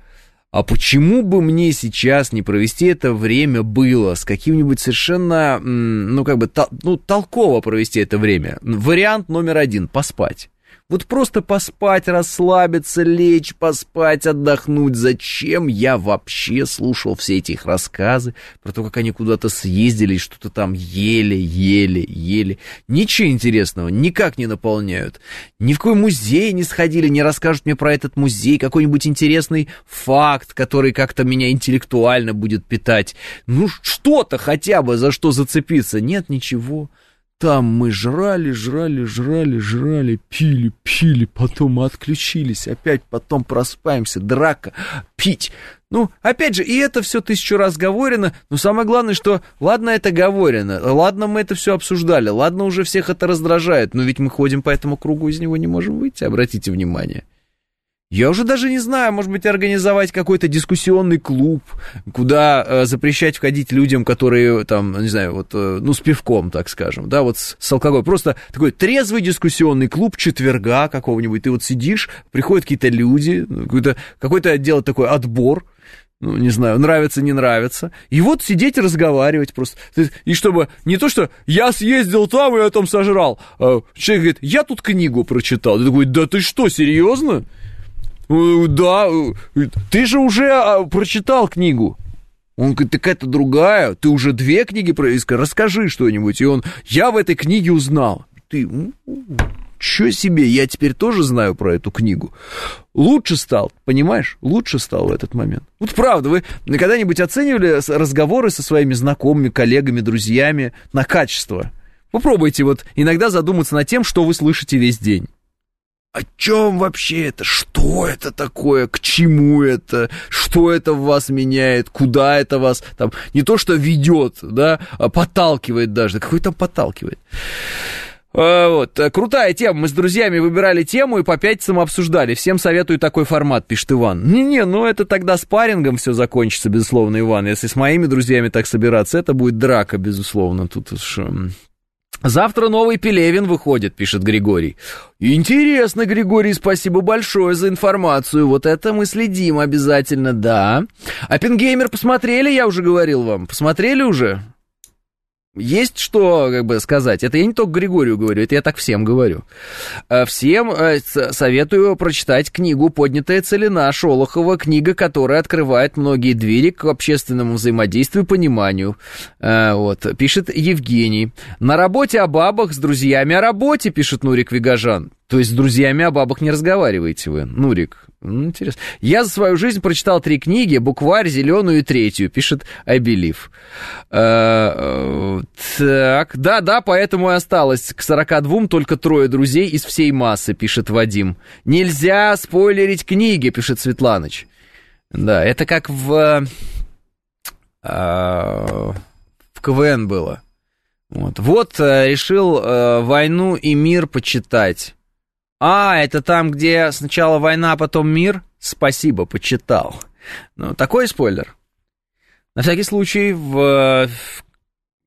а почему бы мне сейчас не провести это время было с каким-нибудь совершенно, ну, как бы, ну, толково провести это время? Вариант номер один – поспать. Вот просто поспать, расслабиться, лечь, поспать, отдохнуть. Зачем я вообще слушал все эти их рассказы про то, как они куда-то съездили что-то там ели, ели, ели. Ничего интересного, никак не наполняют. Ни в какой музей не сходили, не расскажут мне про этот музей, какой-нибудь интересный факт, который как-то меня интеллектуально будет питать. Ну, что-то хотя бы, за что зацепиться. Нет, ничего. Там мы жрали, жрали, жрали, жрали, пили, пили, потом отключились, опять потом проспаемся, драка, пить. Ну, опять же, и это все тысячу раз говорено, но самое главное, что ладно это говорено, ладно мы это все обсуждали, ладно уже всех это раздражает, но ведь мы ходим по этому кругу, из него не можем выйти, обратите внимание. Я уже даже не знаю, может быть, организовать какой-то дискуссионный клуб, куда э, запрещать входить людям, которые там, не знаю, вот, э, ну, с пивком, так скажем, да, вот с, с алкоголем. Просто такой трезвый дискуссионный клуб четверга какого-нибудь. Ты вот сидишь, приходят какие-то люди, какой-то, какой-то делать такой отбор, ну, не знаю, нравится, не нравится. И вот сидеть и разговаривать просто. И чтобы не то, что я съездил там, и я там сожрал. А человек говорит, я тут книгу прочитал. Ты такой, да ты что, серьезно? Э, да, э, ты же уже а, прочитал книгу. Он говорит, так это другая, ты уже две книги проискал, расскажи что-нибудь. И он, я в этой книге узнал. Ты, чё себе, я теперь тоже знаю про эту книгу. Лучше стал, понимаешь? Лучше стал в этот момент. Вот правда, вы когда-нибудь оценивали разговоры со своими знакомыми, коллегами, друзьями на качество? Попробуйте вот иногда задуматься над тем, что вы слышите весь день о чем вообще это? Что это такое? К чему это? Что это в вас меняет? Куда это вас там не то что ведет, да, а подталкивает даже. Какой там подталкивает? А, вот, крутая тема. Мы с друзьями выбирали тему и по пятницам обсуждали. Всем советую такой формат, пишет Иван. Не-не, ну это тогда с парингом все закончится, безусловно, Иван. Если с моими друзьями так собираться, это будет драка, безусловно. Тут уж Завтра новый Пелевин выходит, пишет Григорий. Интересно, Григорий, спасибо большое за информацию. Вот это мы следим обязательно, да. А Пингеймер посмотрели, я уже говорил вам. Посмотрели уже? Есть что, как бы, сказать. Это я не только Григорию говорю, это я так всем говорю. Э, всем э, советую прочитать книгу «Поднятая целина» Шолохова, книга, которая открывает многие двери к общественному взаимодействию и пониманию. Э, вот, пишет Евгений. На работе о бабах с друзьями о работе, пишет Нурик Вигажан. То есть с друзьями о бабах не разговариваете вы, Нурик. Ну, интересно. Я за свою жизнь прочитал три книги, букварь, зеленую и третью, пишет Believe. Э, так, да-да, поэтому и осталось к 42 только трое друзей из всей массы, пишет Вадим. Нельзя спойлерить книги, пишет Светланыч. Да, это как в... Э, в КВН было. Вот, вот э, решил «Войну и мир» почитать. А, это там, где сначала война, а потом мир? Спасибо, почитал. Ну, такой спойлер. На всякий случай, в,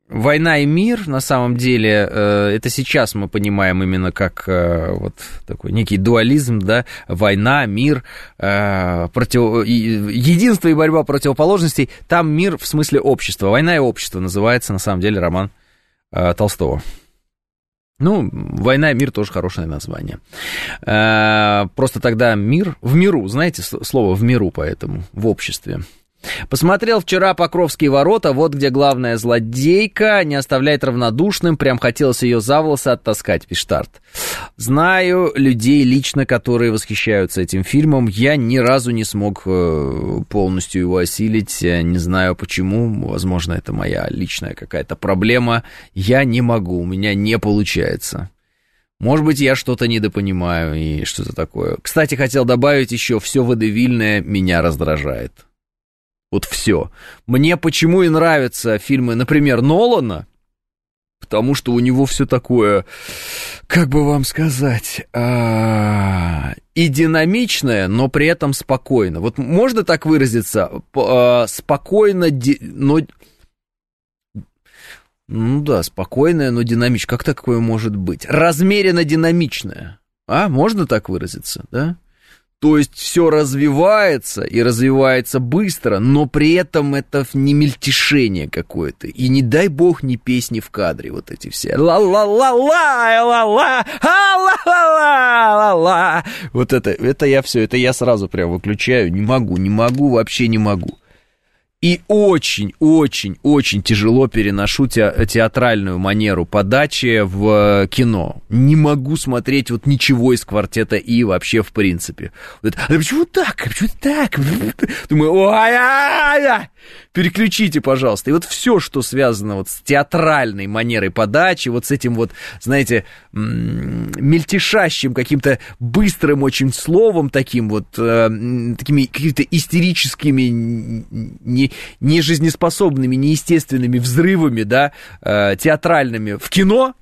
Война и мир, на самом деле, э, это сейчас мы понимаем именно как э, вот такой некий дуализм, да, война, мир, э, против... единство и борьба противоположностей. Там мир в смысле общества. Война и общество называется, на самом деле, роман Толстого. Ну, «Война и мир» тоже хорошее название. Просто тогда мир, в миру, знаете слово «в миру» поэтому, в обществе. Посмотрел вчера Покровские ворота, вот где главная злодейка, не оставляет равнодушным, прям хотелось ее за волосы оттаскать, пишет Арт. Знаю людей лично, которые восхищаются этим фильмом, я ни разу не смог э, полностью его осилить, не знаю почему, возможно, это моя личная какая-то проблема, я не могу, у меня не получается. Может быть, я что-то недопонимаю и что-то такое. Кстати, хотел добавить еще, все водевильное меня раздражает. Вот все. Мне почему и нравятся фильмы, например, Нолана, потому что у него все такое, как бы вам сказать, а, и динамичное, но при этом спокойно. Вот можно так выразиться? А, спокойно, но... Ну да, спокойное, но динамичное. Как такое может быть? Размеренно динамичное. А, можно так выразиться, да? То есть все развивается и развивается быстро, но при этом это не мельтешение какое-то. И не дай бог не песни в кадре вот эти все. Ла-ла-ла-ла, ла-ла, ла-ла-ла-ла. Вот это, это я все, это я сразу прям выключаю. Не могу, не могу, вообще не могу. И очень-очень-очень тяжело переношу те, театральную манеру подачи в э, кино. Не могу смотреть вот ничего из квартета И вообще в принципе. А почему так? А почему так? Думаю, ой переключите, пожалуйста. И вот все, что связано вот с театральной манерой подачи, вот с этим вот, знаете, мельтешащим каким-то быстрым очень словом таким вот, э, такими какими-то истерическими, не, нежизнеспособными, неестественными взрывами, да, э, театральными в кино,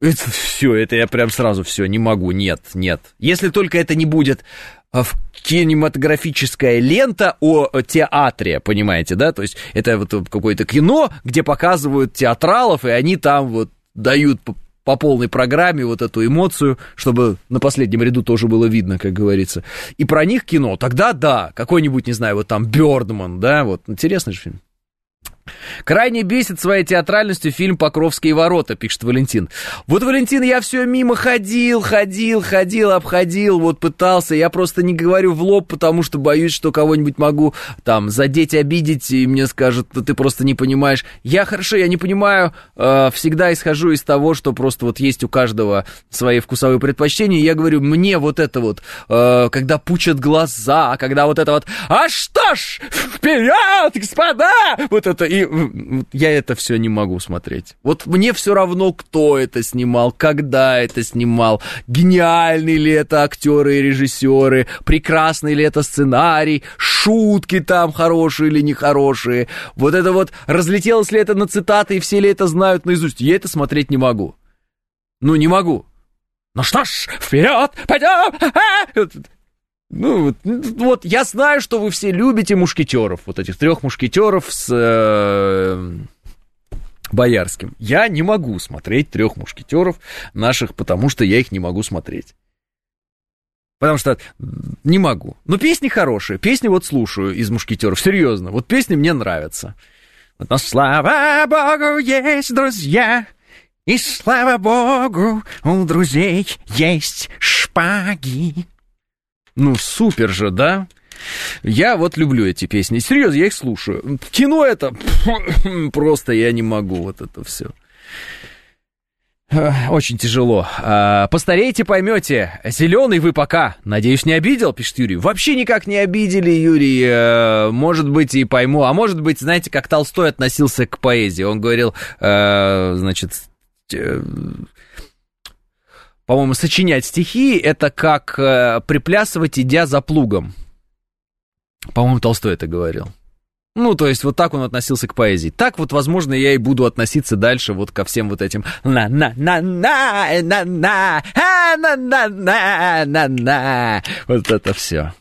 это все, это я прям сразу все, не могу, нет, нет. Если только это не будет а, в кинематографическая лента о театре, понимаете, да? То есть это вот какое-то кино, где показывают театралов, и они там вот дают по, по полной программе вот эту эмоцию, чтобы на последнем ряду тоже было видно, как говорится. И про них кино, тогда да, какой-нибудь, не знаю, вот там Бёрдман, да, вот интересный же фильм. Крайне бесит своей театральностью фильм «Покровские ворота», пишет Валентин. Вот, Валентин, я все мимо ходил, ходил, ходил, обходил, вот пытался. Я просто не говорю в лоб, потому что боюсь, что кого-нибудь могу там задеть, обидеть, и мне скажут, да ты просто не понимаешь. Я хорошо, я не понимаю, э, всегда исхожу из того, что просто вот есть у каждого свои вкусовые предпочтения. Я говорю, мне вот это вот, э, когда пучат глаза, когда вот это вот, а что ж, вперед, господа! Вот это и я это все не могу смотреть. Вот мне все равно, кто это снимал, когда это снимал, гениальные ли это актеры и режиссеры, прекрасный ли это сценарий, шутки там хорошие или нехорошие. Вот это вот, разлетелось ли это на цитаты и все ли это знают наизусть. Я это смотреть не могу. Ну, не могу. Ну что ж, вперед, пойдем! Ну, вот, я знаю, что вы все любите мушкетеров, вот этих трех мушкетеров с э, Боярским. Я не могу смотреть трех мушкетеров наших, потому что я их не могу смотреть. Потому что не могу. Но песни хорошие. Песни вот слушаю из мушкетеров. Серьезно. Вот песни мне нравятся. Но слава богу, есть друзья. И слава богу, у друзей есть шпаги. Ну, супер же, да? Я вот люблю эти песни. Серьезно, я их слушаю. Кино это просто я не могу вот это все. Очень тяжело. А, постареете, поймете. Зеленый вы пока. Надеюсь, не обидел, пишет Юрий. Вообще никак не обидели, Юрий. Э, может быть, и пойму. А может быть, знаете, как Толстой относился к поэзии. Он говорил, э, значит, по-моему, сочинять стихи это как э, приплясывать, идя за плугом. По-моему, Толстой это говорил. Ну, то есть вот так он относился к поэзии. Так вот, возможно, я и буду относиться дальше вот ко всем вот этим на-на-на-на-на-на, на-на-на-на-на. Вот это все.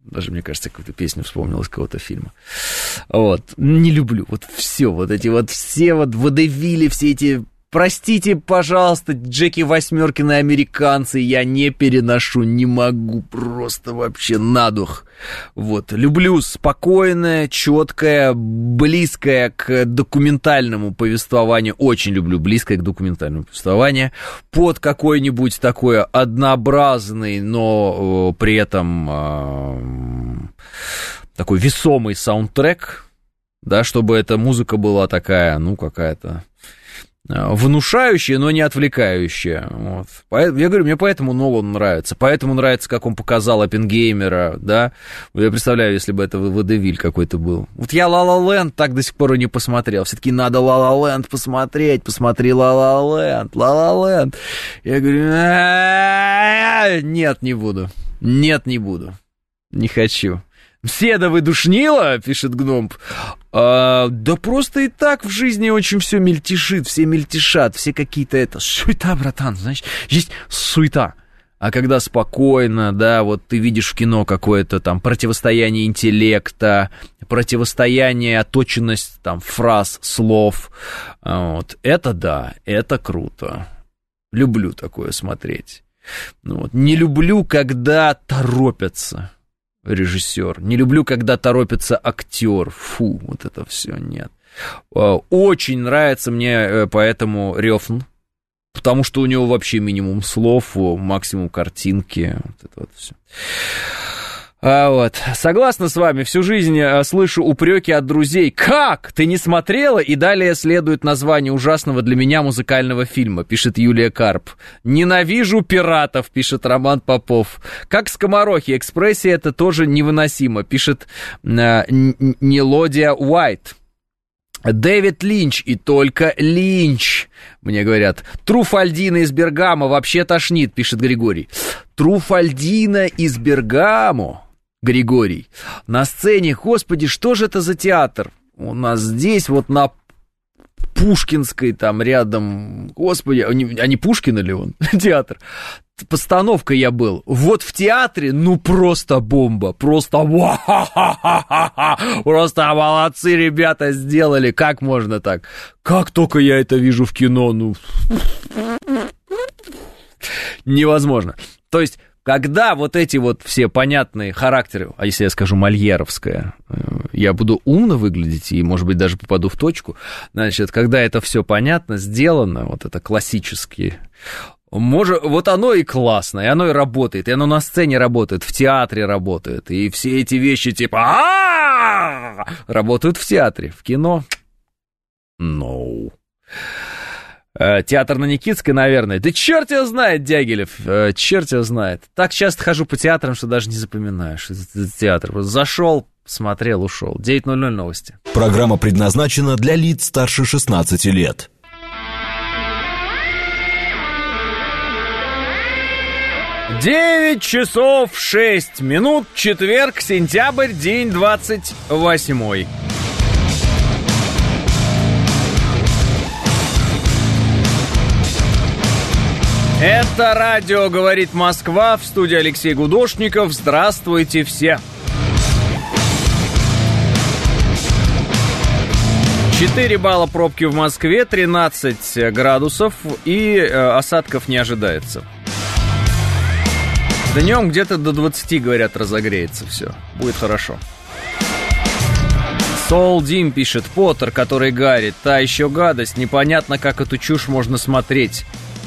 Даже, мне кажется, какую-то песню вспомнил из какого-то фильма. Вот. Не люблю. Вот все, вот эти вот все вот водевили, все эти Простите, пожалуйста, Джеки Восьмеркины американцы, я не переношу, не могу просто вообще на дух. Вот, люблю спокойное, четкое, близкое к документальному повествованию, очень люблю близкое к документальному повествованию, под какой-нибудь такой однообразный, но э, при этом э, такой весомый саундтрек, да, чтобы эта музыка была такая, ну, какая-то внушающее, но не отвлекающее. Вот. Я говорю, мне поэтому Нолан нравится. Поэтому нравится, как он показал Оппенгеймера, да. Я представляю, если бы это Водевиль какой-то был. Вот я Ла Ла Ленд так до сих пор и не посмотрел. Все-таки надо Ла Ла Ленд посмотреть. Посмотри Ла Ла Ленд, Ла Ла Ленд. Я говорю, нет, не буду. Нет, не буду. Не хочу. Седа вы душнила, пишет гном. А, да просто и так в жизни очень все мельтешит, все мельтешат, все какие-то это... Суета, братан, знаешь, есть суета. А когда спокойно, да, вот ты видишь в кино какое-то там противостояние интеллекта, противостояние, оточенность там фраз, слов, вот, это да, это круто. Люблю такое смотреть. Ну, вот. Не люблю, когда торопятся режиссер. Не люблю, когда торопится актер. Фу, вот это все нет. А, очень нравится мне э, поэтому Рёфн, потому что у него вообще минимум слов, максимум картинки. Вот это вот все. А вот, согласна с вами, всю жизнь а, слышу упреки от друзей. Как? Ты не смотрела? И далее следует название ужасного для меня музыкального фильма, пишет Юлия Карп. Ненавижу пиратов, пишет Роман Попов. Как скоморохи, экспрессия это тоже невыносимо, пишет э, Нелодия Уайт. Дэвид Линч и только Линч, мне говорят. Труфальдина из Бергамо вообще тошнит, пишет Григорий. Труфальдина из Бергамо. Григорий. На сцене, господи, что же это за театр? У нас здесь вот на Пушкинской там рядом, господи, а не, а не Пушкин ли он, театр? Постановка я был. Вот в театре, ну просто бомба, просто просто молодцы ребята сделали, как можно так? Как только я это вижу в кино, ну невозможно. То есть когда вот эти вот все понятные характеры, а если я скажу мольеровское, э, я буду умно выглядеть и, может быть, даже попаду в точку, значит, когда это все понятно, сделано, вот это классические, может, вот оно и классно, и оно и работает, и оно на сцене работает, в театре работает, и все эти вещи типа работают в театре, в кино. No. Э, театр на Никитской, наверное. Да черт его знает, Дягилев, э, черт его знает. Так часто хожу по театрам, что даже не запоминаешь, что это театр. Вот зашел, смотрел, ушел. 9.00 новости. Программа предназначена для лиц старше 16 лет. Девять часов шесть минут, четверг, сентябрь, день двадцать восьмой. Это радио «Говорит Москва» в студии Алексей Гудошников. Здравствуйте все! 4 балла пробки в Москве, 13 градусов и э, осадков не ожидается. Днем где-то до 20, говорят, разогреется все. Будет хорошо. Сол Дим пишет, Поттер, который гарит, та еще гадость, непонятно, как эту чушь можно смотреть.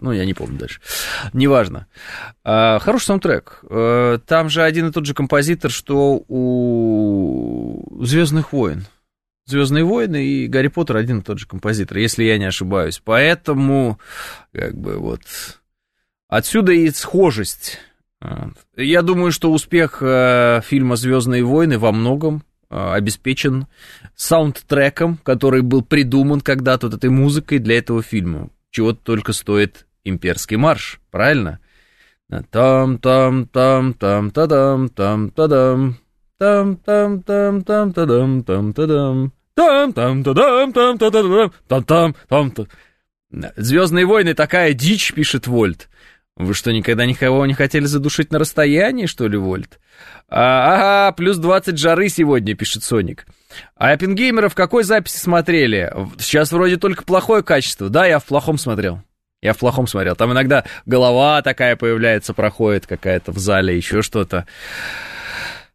ну, я не помню дальше. Неважно. А, хороший саундтрек. А, там же один и тот же композитор, что у Звездных войн. Звездные войны и Гарри Поттер один и тот же композитор, если я не ошибаюсь. Поэтому, как бы вот. Отсюда и схожесть Я думаю, что успех э, фильма «Звездные войны» во многом э, обеспечен саундтреком, который был придуман когда-то вот этой музыкой для этого фильма. Чего только стоит имперский марш, правильно? Там, там, там, там, тадам, там, тадам, там, там, там, там, тадам, там, тадам, там, там, тадам, там, тадам, там, там, там, там. Звездные войны такая дичь, пишет Вольт. Вы что, никогда никого не хотели задушить на расстоянии, что ли, Вольт? А, ага, плюс 20 жары сегодня, пишет Соник. А Оппенгеймера в какой записи смотрели? Сейчас вроде только плохое качество. Да, я в плохом смотрел. Я в плохом смотрел. Там иногда голова такая появляется, проходит какая-то в зале, еще что-то.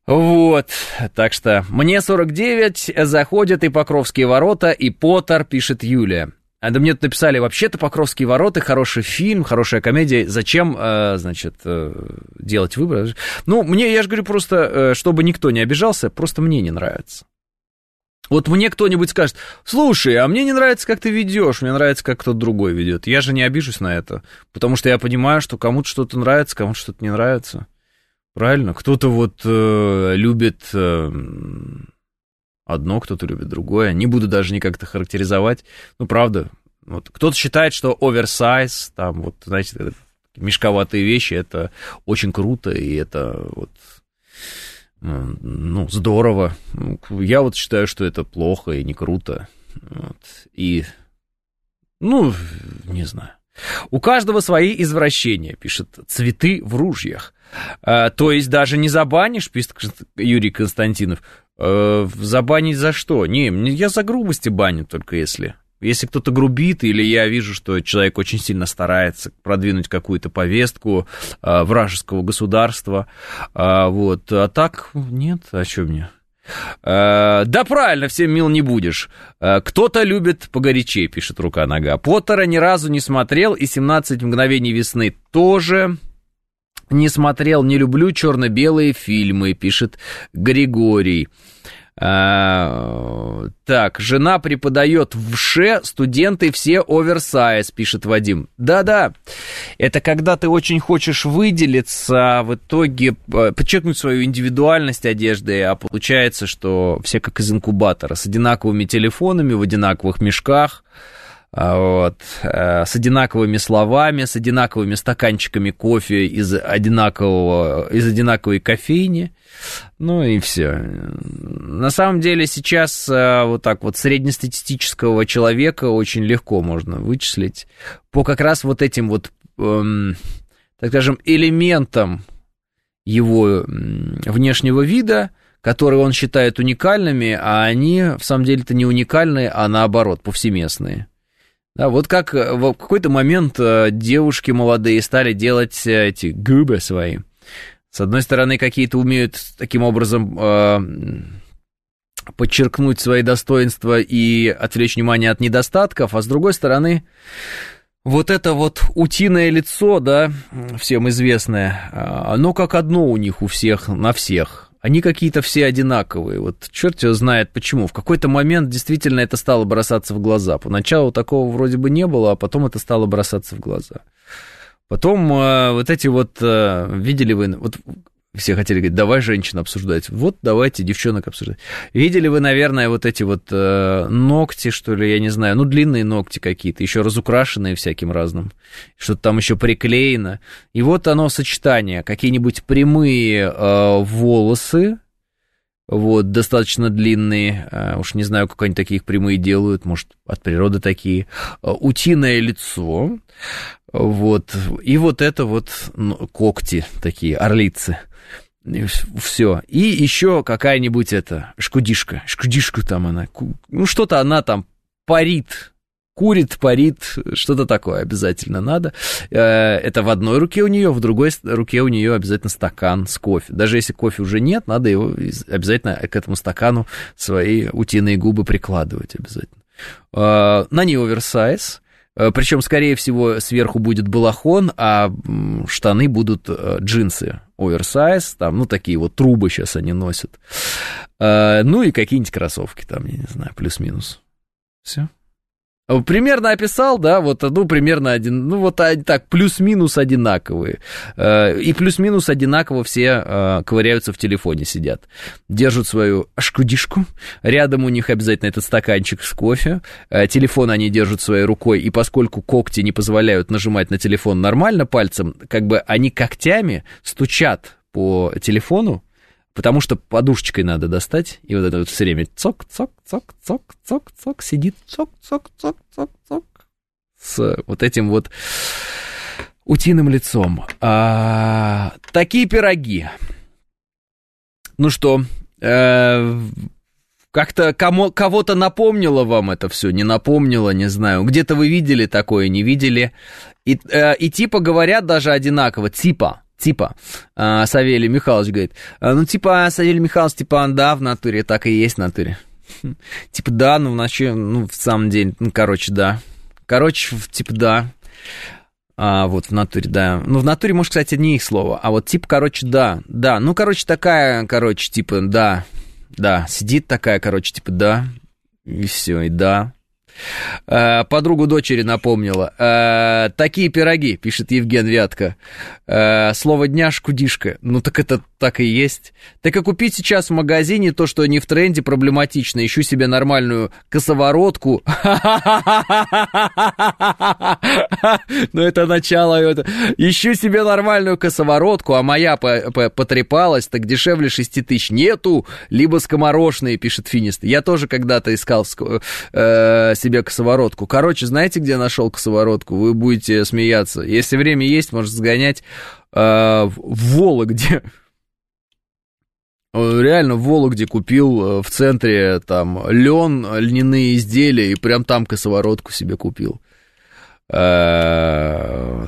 Вот, так что мне 49, заходят и Покровские ворота, и Поттер, пишет Юлия. А да мне тут написали, вообще-то «Покровские ворота» хороший фильм, хорошая комедия. Зачем, э, значит, э, делать выбор? Ну, мне, я же говорю просто, э, чтобы никто не обижался, просто мне не нравится. Вот мне кто-нибудь скажет, слушай, а мне не нравится, как ты ведешь, мне нравится, как кто-то другой ведет. Я же не обижусь на это, потому что я понимаю, что кому-то что-то нравится, кому-то что-то не нравится. Правильно? Кто-то вот э, любит э, одно, кто-то любит другое. Не буду даже никак это характеризовать. Ну, правда. Вот кто-то считает, что оверсайз, там, вот, знаете, мешковатые вещи, это очень круто, и это вот, ну, здорово. Я вот считаю, что это плохо и не круто. Вот. И, ну, не знаю. У каждого свои извращения, пишет «Цветы в ружьях». А, то есть даже не забанишь, пишет Юрий Константинов, Э, забанить за что? Не, я за грубости баню только если. Если кто-то грубит, или я вижу, что человек очень сильно старается продвинуть какую-то повестку э, вражеского государства, э, вот, а так нет, а что мне? Э, да правильно, всем мил не будешь. Э, кто-то любит погорячей, пишет рука-нога. Поттера ни разу не смотрел, и 17 мгновений весны тоже не смотрел, не люблю черно-белые фильмы, пишет Григорий. А, так, жена преподает в ШЕ, студенты все оверсайз, пишет Вадим. Да-да, это когда ты очень хочешь выделиться, а в итоге э, подчеркнуть свою индивидуальность одежды, а получается, что все как из инкубатора, с одинаковыми телефонами, в одинаковых мешках, вот, э, с одинаковыми словами, с одинаковыми стаканчиками кофе из одинакового, из одинаковой кофейни, ну и все. На самом деле сейчас э, вот так вот среднестатистического человека очень легко можно вычислить по как раз вот этим вот, эм, так скажем, элементам его внешнего вида, которые он считает уникальными, а они в самом деле-то не уникальные, а наоборот, повсеместные. Да, вот как э, в какой-то момент э, девушки молодые стали делать э, эти губы свои. С одной стороны, какие-то умеют таким образом э, подчеркнуть свои достоинства и отвлечь внимание от недостатков, а с другой стороны, вот это вот утиное лицо, да, всем известное, оно как одно у них у всех, на всех они какие-то все одинаковые. Вот черт его знает почему. В какой-то момент действительно это стало бросаться в глаза. Поначалу такого вроде бы не было, а потом это стало бросаться в глаза. Потом э, вот эти вот, э, видели вы, вот все хотели говорить, давай женщин обсуждать. Вот давайте девчонок обсуждать. Видели вы, наверное, вот эти вот э, ногти, что ли, я не знаю, ну, длинные ногти какие-то, еще разукрашенные всяким разным. Что-то там еще приклеено. И вот оно сочетание. Какие-нибудь прямые э, волосы, вот, достаточно длинные, э, уж не знаю, как они таких прямые делают, может, от природы такие. Э, утиное лицо, вот, и вот это вот ну, когти такие, орлицы все. И еще какая-нибудь это, шкудишка, шкудишку там она, ну что-то она там парит, курит, парит, что-то такое обязательно надо. Э, это в одной руке у нее, в другой руке у нее обязательно стакан с кофе. Даже если кофе уже нет, надо его обязательно к этому стакану свои утиные губы прикладывать обязательно. Э, на ней оверсайз, Причем, скорее всего, сверху будет балахон, а штаны будут э, джинсы оверсайз, там, ну, такие вот трубы сейчас они носят. Э, ну, и какие-нибудь кроссовки там, я не знаю, плюс-минус. Все. Примерно описал, да, вот, ну, примерно один, ну, вот так, плюс-минус одинаковые. Э, и плюс-минус одинаково все э, ковыряются в телефоне, сидят. Держат свою шкудишку, рядом у них обязательно этот стаканчик с кофе, э, телефон они держат своей рукой, и поскольку когти не позволяют нажимать на телефон нормально пальцем, как бы они когтями стучат по телефону, потому что подушечкой надо достать, и вот это вот все время цок, цок, цок, цок, цок, цок, сидит цок, цок, цок, цок, цок, с вот этим вот утиным лицом. А, такие пироги. Ну что, э, как-то кому, кого-то напомнило вам это все, не напомнило, не знаю. Где-то вы видели такое, не видели. И, э, и типа говорят даже одинаково, типа, типа, а, Савелий Михайлович говорит, «А, ну, типа, Савелий Михайлович, типа, да, в натуре, так и есть в натуре. Типа, да, ну, в ну, в самом деле, ну, короче, да. Короче, типа, да. А, вот в натуре, да. Ну, в натуре, может, кстати, не их слово. А вот типа, короче, да. Да. Ну, короче, такая, короче, типа, да. Да. Сидит такая, короче, типа, да. И все, и да. Э, подругу дочери напомнила. Э, такие пироги, пишет Евген Вятка. Э, слово дня шкудишка. Ну так это так и есть. Так и купить сейчас в магазине то, что не в тренде, проблематично. Ищу себе нормальную косоворотку. Ну это начало. Ищу себе нормальную косоворотку, а моя потрепалась, так дешевле 6 тысяч нету, либо скоморошные, пишет Финист. Я тоже когда-то искал себе косоворотку. Короче, знаете, где нашел косоворотку? Вы будете смеяться. Если время есть, может сгонять э, в Вологде. Реально в Вологде купил э, в центре там лен, льняные изделия и прям там косоворотку себе купил. Э,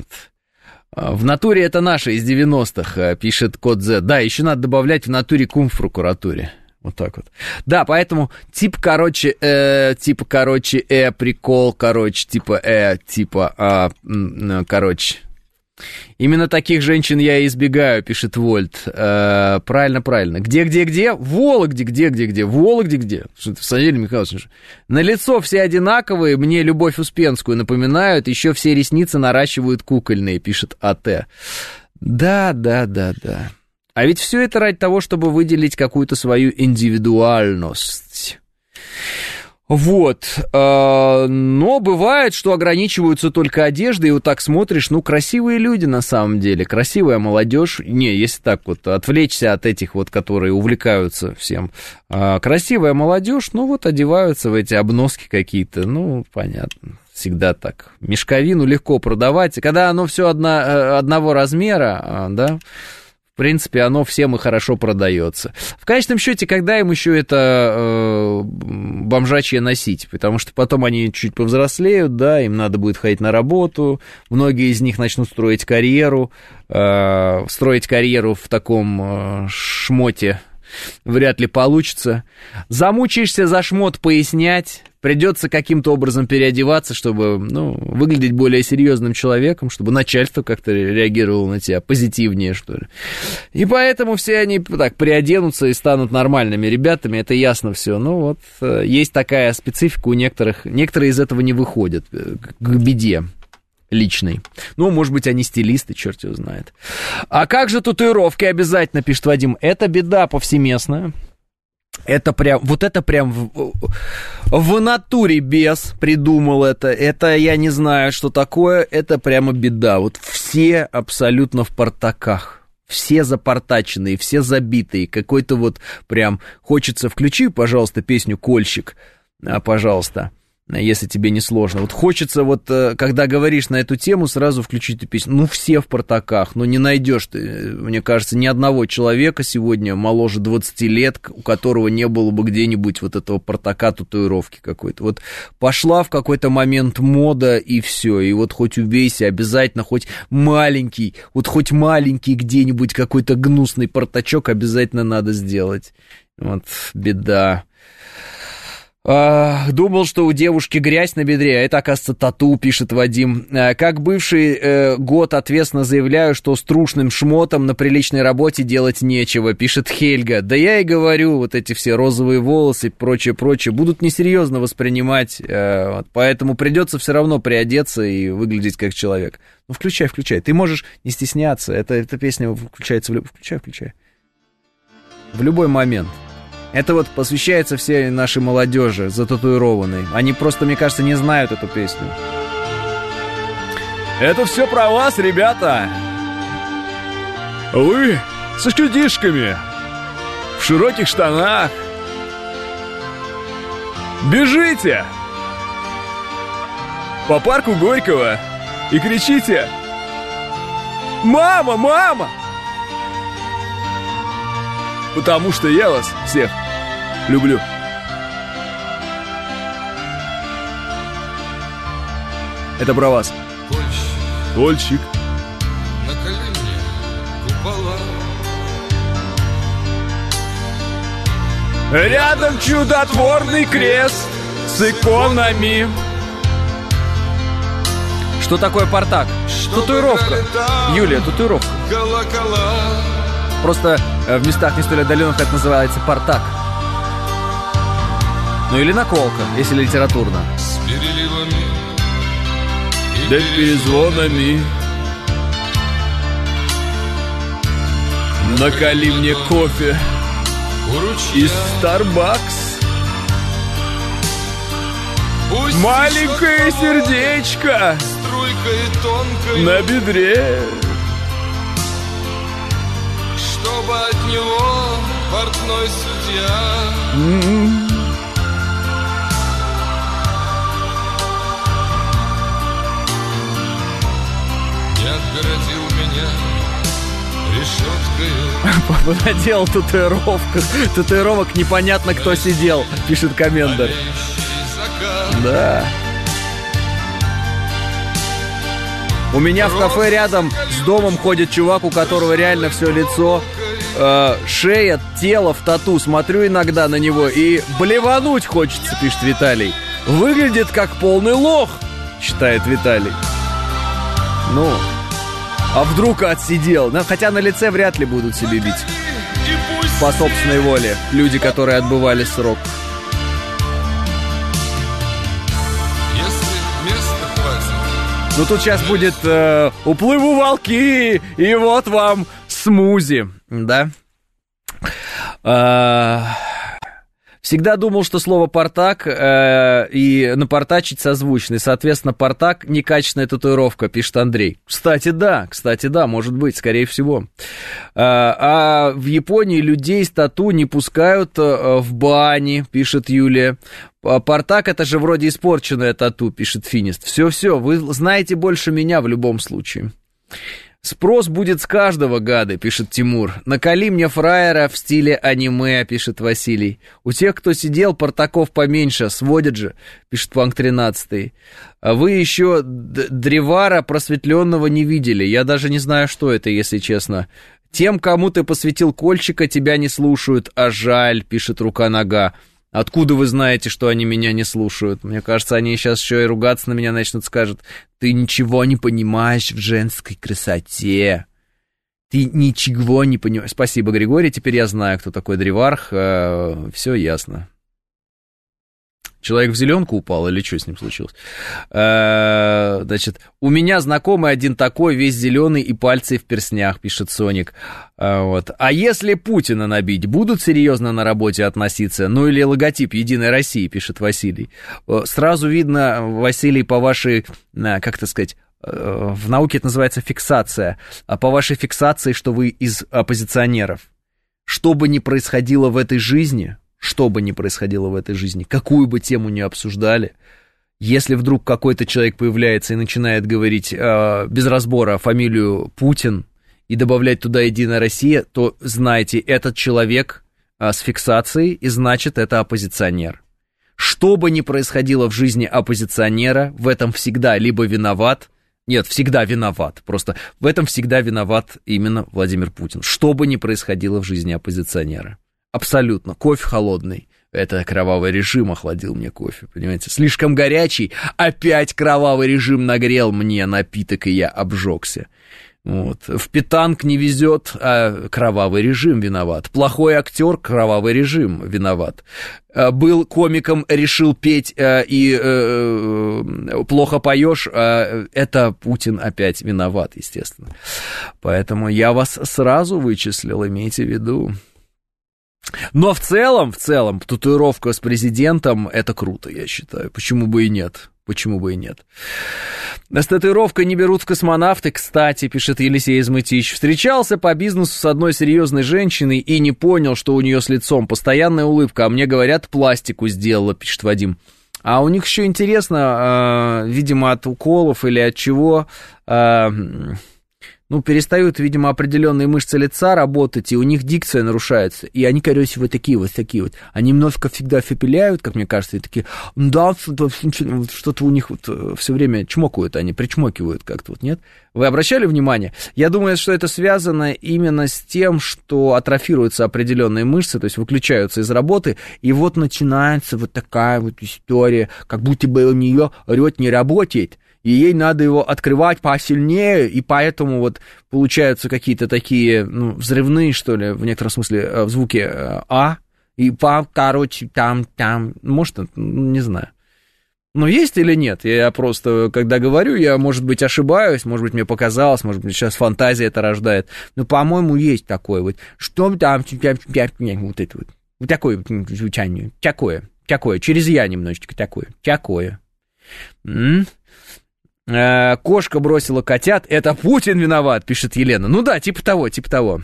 в натуре это наше из 90-х, э, пишет код Z. Да, еще надо добавлять в натуре кум в прокуратуре. Вот так вот. Да, поэтому тип, короче, э, типа, короче, э, прикол, короче, типа, э, типа, э, короче. Именно таких женщин я избегаю, пишет Вольт. Э, правильно, правильно. Где, где, где? Вологде, где, где, где? Вологде, где? Савелий Михайлович, на лицо все одинаковые, мне Любовь Успенскую напоминают, еще все ресницы наращивают кукольные, пишет АТ. Да, да, да, да. А ведь все это ради того, чтобы выделить какую-то свою индивидуальность. Вот. Э, но бывает, что ограничиваются только одеждой, и вот так смотришь, ну, красивые люди на самом деле, красивая молодежь. Не, если так вот отвлечься от этих вот, которые увлекаются всем. А, красивая молодежь, ну, вот одеваются в эти обноски какие-то, ну, понятно всегда так. Мешковину легко продавать. Когда оно все одно, э, одного размера, а, да, в принципе, оно всем и хорошо продается. В конечном счете, когда им еще это э, бомжачье носить? Потому что потом они чуть повзрослеют, да, им надо будет ходить на работу, многие из них начнут строить карьеру, э, строить карьеру в таком э, шмоте вряд ли получится. Замучаешься за шмот пояснять, придется каким-то образом переодеваться, чтобы, ну, выглядеть более серьезным человеком, чтобы начальство как-то реагировало на тебя позитивнее, что ли. И поэтому все они так приоденутся и станут нормальными ребятами, это ясно все. Ну вот, э, есть такая специфика у некоторых, некоторые из этого не выходят э, к беде личной. Ну, может быть, они стилисты, черт его знает. А как же татуировки обязательно, пишет Вадим. Это беда повсеместная. Это прям, вот это прям в, в натуре без придумал это. Это я не знаю, что такое. Это прямо беда. Вот все абсолютно в портаках. Все запортаченные, все забитые. Какой-то вот прям хочется включи, пожалуйста, песню «Кольщик», а, пожалуйста если тебе не сложно. Вот хочется вот, э, когда говоришь на эту тему, сразу включить эту песню. Ну, все в портаках, но не найдешь ты, э, мне кажется, ни одного человека сегодня моложе 20 лет, у которого не было бы где-нибудь вот этого портака татуировки какой-то. Вот пошла в какой-то момент мода, и все, и вот хоть убейся, обязательно хоть маленький, вот хоть маленький где-нибудь какой-то гнусный портачок обязательно надо сделать. Вот беда. Думал, что у девушки грязь на бедре, а это, оказывается, тату, пишет Вадим. А, как бывший э, год ответственно заявляю, что с трушным шмотом на приличной работе делать нечего, пишет Хельга. Да я и говорю, вот эти все розовые волосы и прочее-прочее будут несерьезно воспринимать, э, поэтому придется все равно приодеться и выглядеть как человек. Ну, включай, включай. Ты можешь не стесняться, это, эта песня включается в. Включай, включай. В любой момент. Это вот посвящается всей нашей молодежи, зататуированной. Они просто, мне кажется, не знают эту песню. Это все про вас, ребята! Вы со шкудишками, в широких штанах. Бежите! По парку Горького и кричите «Мама! Мама!» Потому что я вас всех Люблю. Это про вас. Кольщик. На колени купола. Рядом чудотворный крест с иконами. Что такое портак? Татуировка. Юлия, татуировка. Просто э, в местах не столь отдаленных это называется портак. Ну или наколка, если литературно. С переливами да перезвонами Накали мне кофе из Starbucks. Маленькое сердечко на бедре. Чтобы от него портной судья отгородил меня решеткой. Наделал татуировку. Татуировок непонятно, кто сидел, пишет комендор. Да. У меня в кафе рядом с домом ходит чувак, у которого реально все лицо, э, шея, тело в тату. Смотрю иногда на него и блевануть хочется, пишет Виталий. Выглядит как полный лох, считает Виталий. Ну, а вдруг отсидел? Хотя на лице вряд ли будут себе бить. По собственной воле. Люди, которые отбывали срок. Ну тут сейчас будет э, уплыву волки, и вот вам смузи, да? А... Всегда думал, что слово «портак» э, и напортачить созвучны. Соответственно, «портак» — некачественная татуировка, пишет Андрей. Кстати, да, кстати, да, может быть, скорее всего. А, а в Японии людей с тату не пускают э, в бани, пишет Юлия. Портак это же вроде испорченное тату, пишет Финист. Все-все, вы знаете больше меня в любом случае. Спрос будет с каждого гада, пишет Тимур. Накали мне фраера в стиле аниме, пишет Василий. У тех, кто сидел, портаков поменьше, сводят же, пишет Панк 13. А вы еще древара просветленного не видели. Я даже не знаю, что это, если честно. Тем, кому ты посвятил кольчика, тебя не слушают, а жаль, пишет рука-нога. Откуда вы знаете, что они меня не слушают? Мне кажется, они сейчас еще и ругаться на меня начнут, скажут, ты ничего не понимаешь в женской красоте. Ты ничего не понимаешь. Спасибо, Григорий, теперь я знаю, кто такой Древарх. Э, Все ясно. Человек в зеленку упал или что с ним случилось? Э, значит, у меня знакомый один такой, весь зеленый и пальцы в перснях, пишет Соник. Э, вот. А если Путина набить, будут серьезно на работе относиться? Ну или логотип Единой России, пишет Василий. Э, сразу видно, Василий, по вашей, как это сказать, в науке это называется фиксация, а по вашей фиксации, что вы из оппозиционеров. Что бы ни происходило в этой жизни, что бы ни происходило в этой жизни, какую бы тему ни обсуждали, если вдруг какой-то человек появляется и начинает говорить э, без разбора фамилию Путин и добавлять туда «Единая Россия», то знайте, этот человек э, с фиксацией, и значит, это оппозиционер. Что бы ни происходило в жизни оппозиционера, в этом всегда либо виноват, нет, всегда виноват. Просто в этом всегда виноват именно Владимир Путин. Что бы ни происходило в жизни оппозиционера. Абсолютно. Кофе холодный. Это кровавый режим охладил мне кофе, понимаете? Слишком горячий, опять кровавый режим нагрел мне напиток, и я обжегся. Вот. В питанг не везет, а кровавый режим виноват. Плохой актер, кровавый режим виноват. А, был комиком, решил петь э, и э, э, плохо поешь, а это Путин опять виноват, естественно. Поэтому я вас сразу вычислил, имейте в виду. Но в целом, в целом, татуировка с президентом это круто, я считаю. Почему бы и нет? Почему бы и нет? С татуировкой не берут в космонавты, кстати, пишет Елисей Измытич. Встречался по бизнесу с одной серьезной женщиной и не понял, что у нее с лицом постоянная улыбка, а мне говорят, пластику сделала, пишет Вадим. А у них еще интересно, э, видимо, от уколов или от чего... Э, ну, перестают, видимо, определенные мышцы лица работать, и у них дикция нарушается. И они, короче, вот такие вот, такие вот. Они немножко всегда фепеляют, как мне кажется, и такие, да, что-то у них вот э, все время чмокают они, причмокивают как-то вот, нет? Вы обращали внимание? Я думаю, что это связано именно с тем, что атрофируются определенные мышцы, то есть выключаются из работы, и вот начинается вот такая вот история, как будто бы у нее рот не работает, и ей надо его открывать посильнее, и поэтому вот получаются какие-то такие, ну, взрывные, что ли, в некотором смысле, э, в звуке э, А, и по, короче, там, там, может, не знаю. Но есть или нет? Я просто, когда говорю, я, может быть, ошибаюсь, может быть, мне показалось, может быть, сейчас фантазия это рождает. Но, по-моему, есть такое вот. Что там, вот это вот. Вот такое звучание. Такое. Такое. Через я немножечко такое. Такое. М? Э, кошка бросила котят, это Путин виноват, пишет Елена. Ну да, типа того, типа того.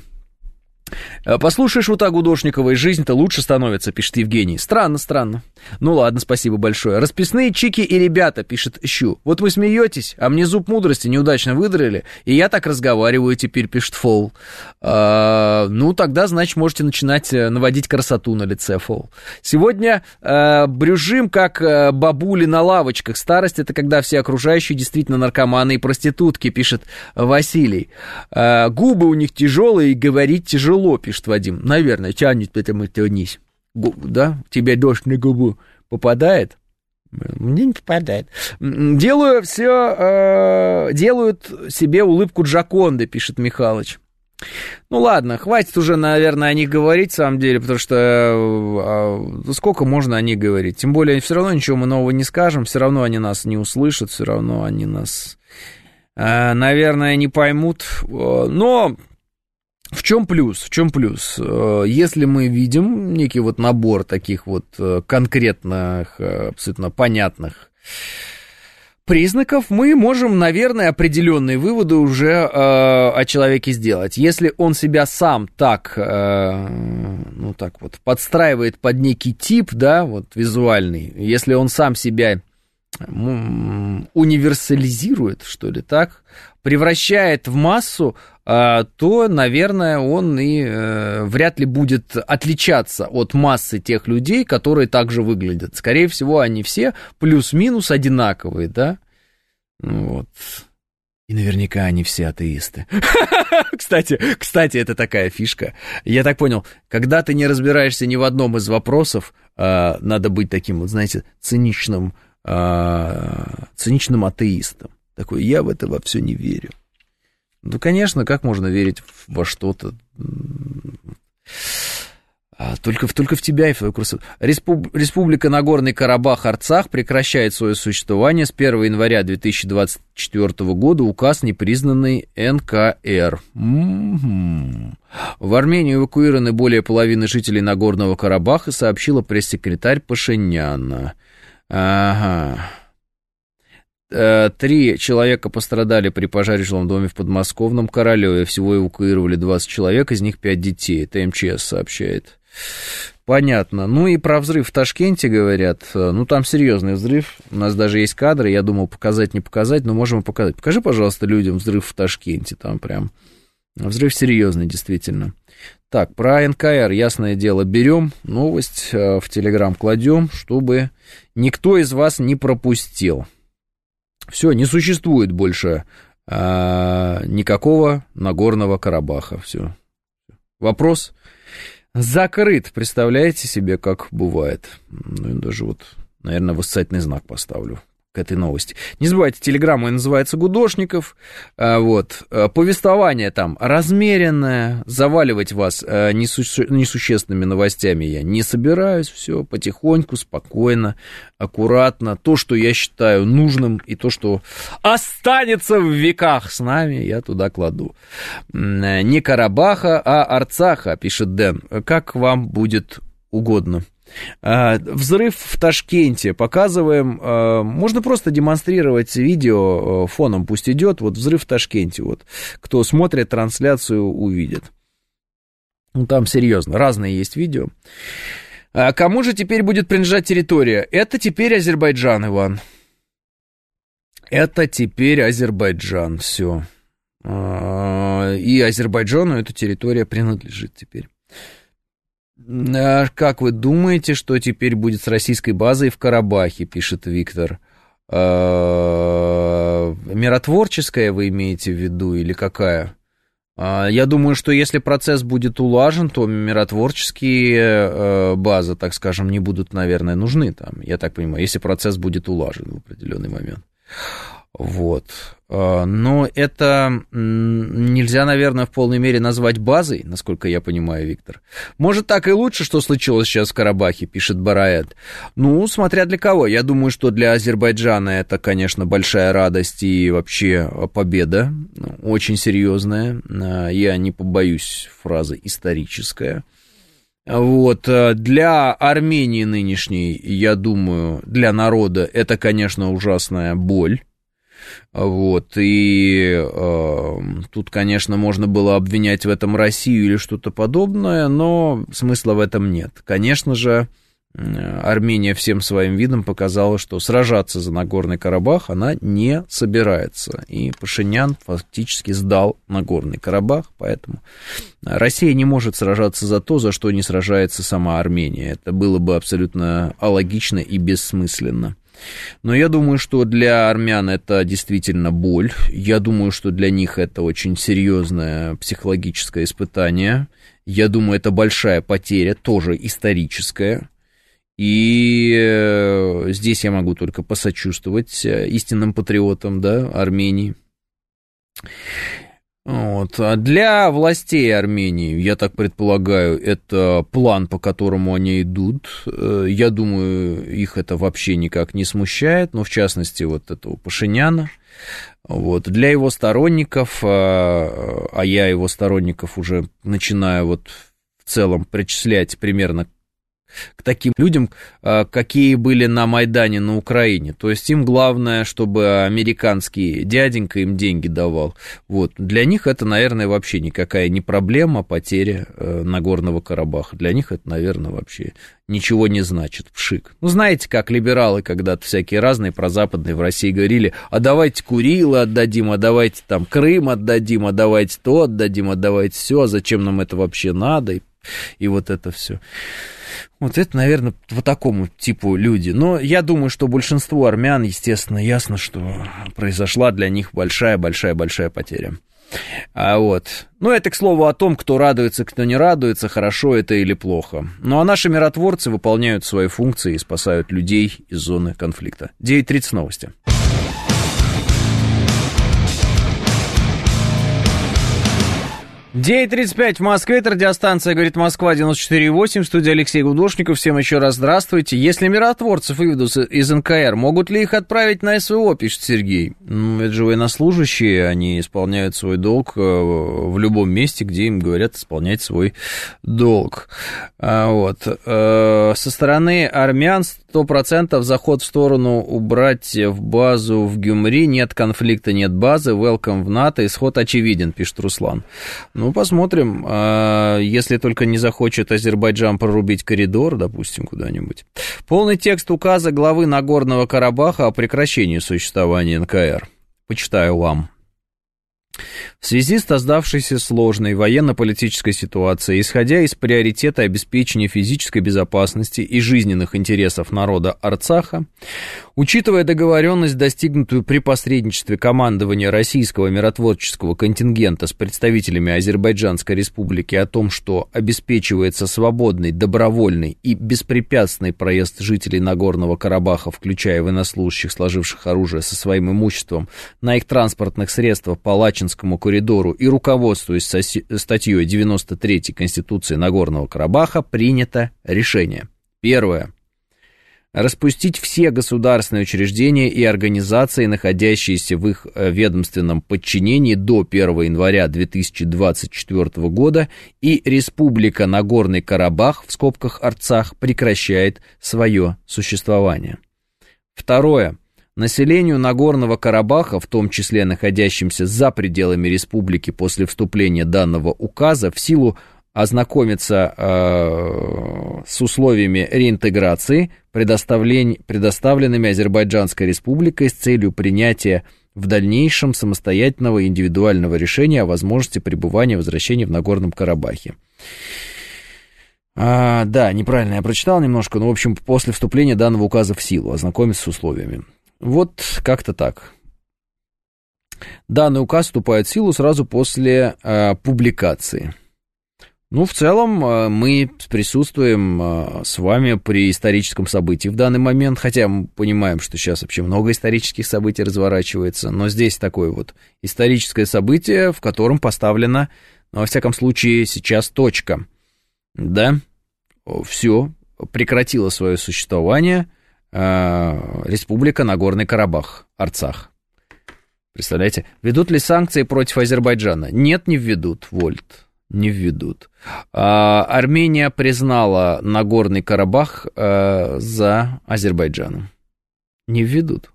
Э, Послушаешь вот так Гудошниковой, жизнь-то лучше становится, пишет Евгений. Странно, странно. Ну ладно, спасибо большое. Расписные чики и ребята, пишет Щу. Вот вы смеетесь, а мне зуб мудрости неудачно выдрали, и я так разговариваю теперь, пишет Фол. А, ну, тогда, значит, можете начинать э, наводить красоту на лице, Фол. Сегодня а, брюжим, как бабули на лавочках. Старость это когда все окружающие действительно наркоманы и проститутки, пишет Василий. А, губы у них тяжелые, и говорить тяжело, пишет Вадим. Наверное, тянет потому что вниз да, тебе дождь на губу попадает, мне не попадает. Делаю все, э, делают себе улыбку Джаконды, пишет Михалыч. Ну ладно, хватит уже, наверное, о них говорить, в самом деле, потому что э, э, сколько можно о них говорить? Тем более, все равно ничего мы нового не скажем, все равно они нас не услышат, все равно они нас, э, наверное, не поймут. Э, но в чем плюс? В чем плюс? Э, если мы видим некий вот набор таких вот э, конкретных, э, абсолютно понятных признаков, мы можем, наверное, определенные выводы уже э, о человеке сделать. Если он себя сам так, э, ну так вот, подстраивает под некий тип, да, вот визуальный, если он сам себя универсализирует, что ли, так, превращает в массу, а, то, наверное, он и э, вряд ли будет отличаться от массы тех людей, которые также выглядят. Скорее всего, они все плюс-минус одинаковые, да? Ну вот. И наверняка они все атеисты. кстати, кстати, это такая фишка. Я так понял, когда ты не разбираешься ни в одном из вопросов, а, надо быть таким, вот, знаете, циничным, а, циничным атеистом. Такой, я в это во все не верю. Ну, конечно, как можно верить во что-то? А, только, только в тебя и в твою красоту. Респуб... Республика Нагорный Карабах Арцах прекращает свое существование с 1 января 2024 года. Указ непризнанный НКР. В Армению эвакуированы более половины жителей Нагорного Карабаха, сообщила пресс-секретарь Пашиняна. Ага. Э, три человека пострадали при пожаре в жилом доме в подмосковном Королеве. Всего эвакуировали 20 человек, из них 5 детей. Это МЧС сообщает. Понятно. Ну и про взрыв в Ташкенте говорят. Ну там серьезный взрыв. У нас даже есть кадры. Я думал показать, не показать, но можем показать. Покажи, пожалуйста, людям взрыв в Ташкенте. Там прям взрыв серьезный, действительно. Так, про НКР, ясное дело, берем новость э, в Телеграм кладем, чтобы никто из вас не пропустил. Все, не существует больше а, никакого Нагорного Карабаха. Все. Вопрос закрыт. Представляете себе, как бывает? Ну, даже вот, наверное, восклицательный знак поставлю к этой новости. Не забывайте, телеграмма называется «Гудошников». А, вот. А, повествование там размеренное. Заваливать вас а, несу... несущественными новостями я не собираюсь. Все потихоньку, спокойно, аккуратно. То, что я считаю нужным, и то, что останется в веках с нами, я туда кладу. Не Карабаха, а Арцаха, пишет Дэн. Как вам будет угодно. А, взрыв в Ташкенте. Показываем. А, можно просто демонстрировать видео а, фоном, пусть идет. Вот взрыв в Ташкенте. Вот кто смотрит трансляцию, увидит. Ну, там серьезно, разные есть видео. А кому же теперь будет принадлежать территория? Это теперь Азербайджан, Иван. Это теперь Азербайджан, все. И Азербайджану эта территория принадлежит теперь. А как вы думаете, что теперь будет с российской базой в Карабахе, пишет Виктор? А, миротворческая вы имеете в виду или какая? А, я думаю, что если процесс будет улажен, то миротворческие э, базы, так скажем, не будут, наверное, нужны там, я так понимаю, если процесс будет улажен в определенный момент. Вот. А, но это нельзя, наверное, в полной мере назвать базой, насколько я понимаю, Виктор. Может, так и лучше, что случилось сейчас в Карабахе, пишет Бараэт. Ну, смотря для кого. Я думаю, что для Азербайджана это, конечно, большая радость и вообще победа, очень серьезная. А, я не побоюсь фразы историческая. Вот, э, для Армении нынешней, я думаю, для народа это, конечно, ужасная боль вот, и э, тут, конечно, можно было обвинять в этом Россию или что-то подобное, но смысла в этом нет. Конечно же, Армения всем своим видом показала, что сражаться за Нагорный Карабах она не собирается. И Пашинян фактически сдал Нагорный Карабах, поэтому Россия не может сражаться за то, за что не сражается сама Армения. Это было бы абсолютно алогично и бессмысленно. Но я думаю, что для армян это действительно боль. Я думаю, что для них это очень серьезное психологическое испытание. Я думаю, это большая потеря, тоже историческая. И э, здесь я могу только посочувствовать э, истинным патриотам да, Армении. Вот. А для властей Армении, я так предполагаю, это план, по которому они идут. Э, я думаю, их это вообще никак не смущает, но в частности вот этого Пашиняна. Вот. Для его сторонников, а, а я его сторонников уже начинаю вот в целом причислять примерно к таким людям, а, какие были на Майдане на Украине. То есть им главное, чтобы американский дяденька им деньги давал. Вот. Для них это, наверное, вообще никакая не проблема потеря э, Нагорного Карабаха. Для них это, наверное, вообще ничего не значит. Пшик. Ну, знаете, как либералы когда-то всякие разные прозападные в России говорили, а давайте Курилы отдадим, а давайте там Крым отдадим, а давайте то отдадим, а давайте все, а зачем нам это вообще надо, и, и вот это все. Вот это, наверное, по такому типу люди. Но я думаю, что большинство армян, естественно, ясно, что произошла для них большая-большая-большая потеря. А вот. Ну, это, к слову, о том, кто радуется, кто не радуется, хорошо это или плохо. Ну, а наши миротворцы выполняют свои функции и спасают людей из зоны конфликта. 9.30 новости. 9.35 в Москве, это радиостанция «Говорит Москва» 94.8, студия Алексей Гудошников. Всем еще раз здравствуйте. Если миротворцев выведут из НКР, могут ли их отправить на СВО, пишет Сергей. Ну, это же военнослужащие, они исполняют свой долг э, в любом месте, где им говорят исполнять свой долг. А, вот. Э, со стороны армян 100% заход в сторону убрать в базу в Гюмри, нет конфликта, нет базы, welcome в НАТО, исход очевиден, пишет Руслан. Ну, посмотрим. А, если только не захочет Азербайджан прорубить коридор, допустим, куда-нибудь. Полный текст указа главы Нагорного Карабаха о прекращении существования НКР. Почитаю вам. В связи с создавшейся сложной военно-политической ситуацией, исходя из приоритета обеспечения физической безопасности и жизненных интересов народа Арцаха, учитывая договоренность, достигнутую при посредничестве командования российского миротворческого контингента с представителями Азербайджанской республики о том, что обеспечивается свободный, добровольный и беспрепятственный проезд жителей Нагорного Карабаха, включая военнослужащих, сложивших оружие со своим имуществом, на их транспортных средствах по Лачинскому коридору и руководствуясь статьей 93 Конституции Нагорного Карабаха, принято решение. Первое. Распустить все государственные учреждения и организации, находящиеся в их э, ведомственном подчинении до 1 января 2024 года, и Республика Нагорный Карабах, в скобках Арцах, прекращает свое существование. Второе. Населению Нагорного Карабаха, в том числе находящимся за пределами республики после вступления данного указа, в силу ознакомиться э, с условиями реинтеграции, предоставленными Азербайджанской республикой с целью принятия в дальнейшем самостоятельного индивидуального решения о возможности пребывания и возвращения в Нагорном Карабахе. А, да, неправильно я прочитал немножко, но, в общем, после вступления данного указа в силу, ознакомиться с условиями. Вот как-то так. Данный указ вступает в силу сразу после э, публикации. Ну, в целом, э, мы присутствуем э, с вами при историческом событии в данный момент, хотя мы понимаем, что сейчас вообще много исторических событий разворачивается, но здесь такое вот историческое событие, в котором поставлена, ну, во всяком случае, сейчас точка. Да, все, прекратило свое существование – Республика Нагорный Карабах, Арцах. Представляете? Ведут ли санкции против Азербайджана? Нет, не введут, Вольт. Не введут. А, Армения признала Нагорный Карабах а, за Азербайджаном. Не введут.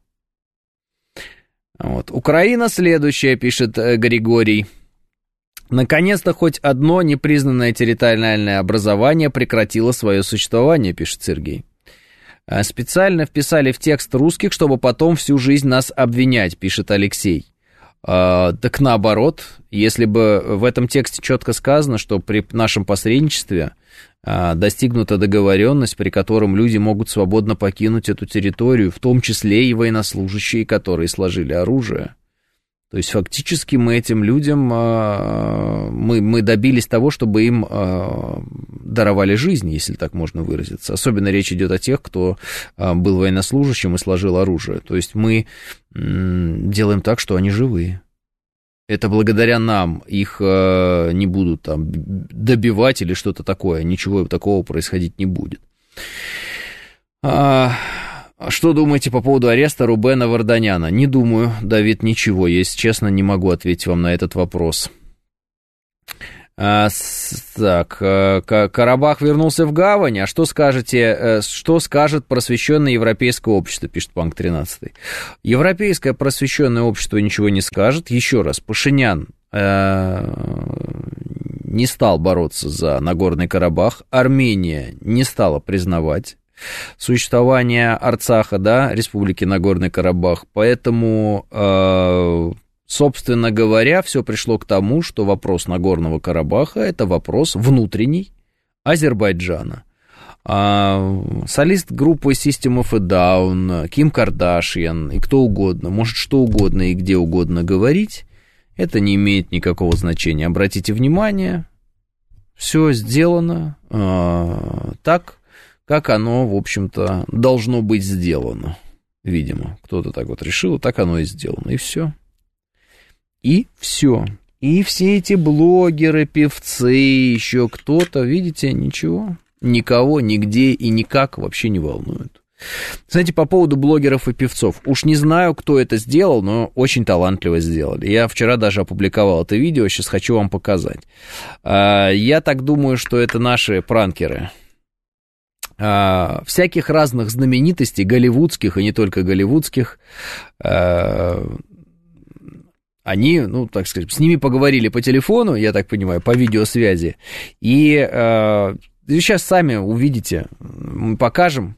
Вот. Украина следующая, пишет э, Григорий. Наконец-то хоть одно непризнанное территориальное образование прекратило свое существование, пишет Сергей. А специально вписали в текст русских, чтобы потом всю жизнь нас обвинять, пишет Алексей. А, так наоборот, если бы в этом тексте четко сказано, что при нашем посредничестве а, достигнута договоренность, при котором люди могут свободно покинуть эту территорию, в том числе и военнослужащие, которые сложили оружие, то есть фактически мы этим людям, а, мы, мы добились того, чтобы им а, даровали жизнь, если так можно выразиться. Особенно речь идет о тех, кто а, был военнослужащим и сложил оружие. То есть мы делаем так, что они живые. Это благодаря нам их не будут там добивать или что-то такое. Ничего такого происходить не будет. А что думаете по поводу ареста Рубена Варданяна? Не думаю, Давид, ничего. Если честно, не могу ответить вам на этот вопрос. А, так, э, Карабах вернулся в гавань, а что скажете, э, что скажет просвещенное европейское общество, пишет Панк 13. Европейское просвещенное общество ничего не скажет. Еще раз, Пашинян э, не стал бороться за Нагорный Карабах, Армения не стала признавать существования Арцаха, да, Республики Нагорный Карабах. Поэтому, э, собственно говоря, все пришло к тому, что вопрос Нагорного Карабаха это вопрос внутренний Азербайджана. А, солист группы System of a Down, Ким Кардашьян и кто угодно, может что угодно и где угодно говорить, это не имеет никакого значения. Обратите внимание, все сделано э, так, как оно, в общем-то, должно быть сделано. Видимо, кто-то так вот решил, так оно и сделано. И все. И все. И все эти блогеры, певцы, еще кто-то, видите, ничего, никого, нигде и никак вообще не волнует. Знаете, по поводу блогеров и певцов. Уж не знаю, кто это сделал, но очень талантливо сделали. Я вчера даже опубликовал это видео, сейчас хочу вам показать. А, я так думаю, что это наши пранкеры э, всяких разных знаменитостей, голливудских и не только голливудских, э, они, ну, так сказать, с ними поговорили по телефону, я так понимаю, по видеосвязи, и э, сейчас сами увидите, мы покажем,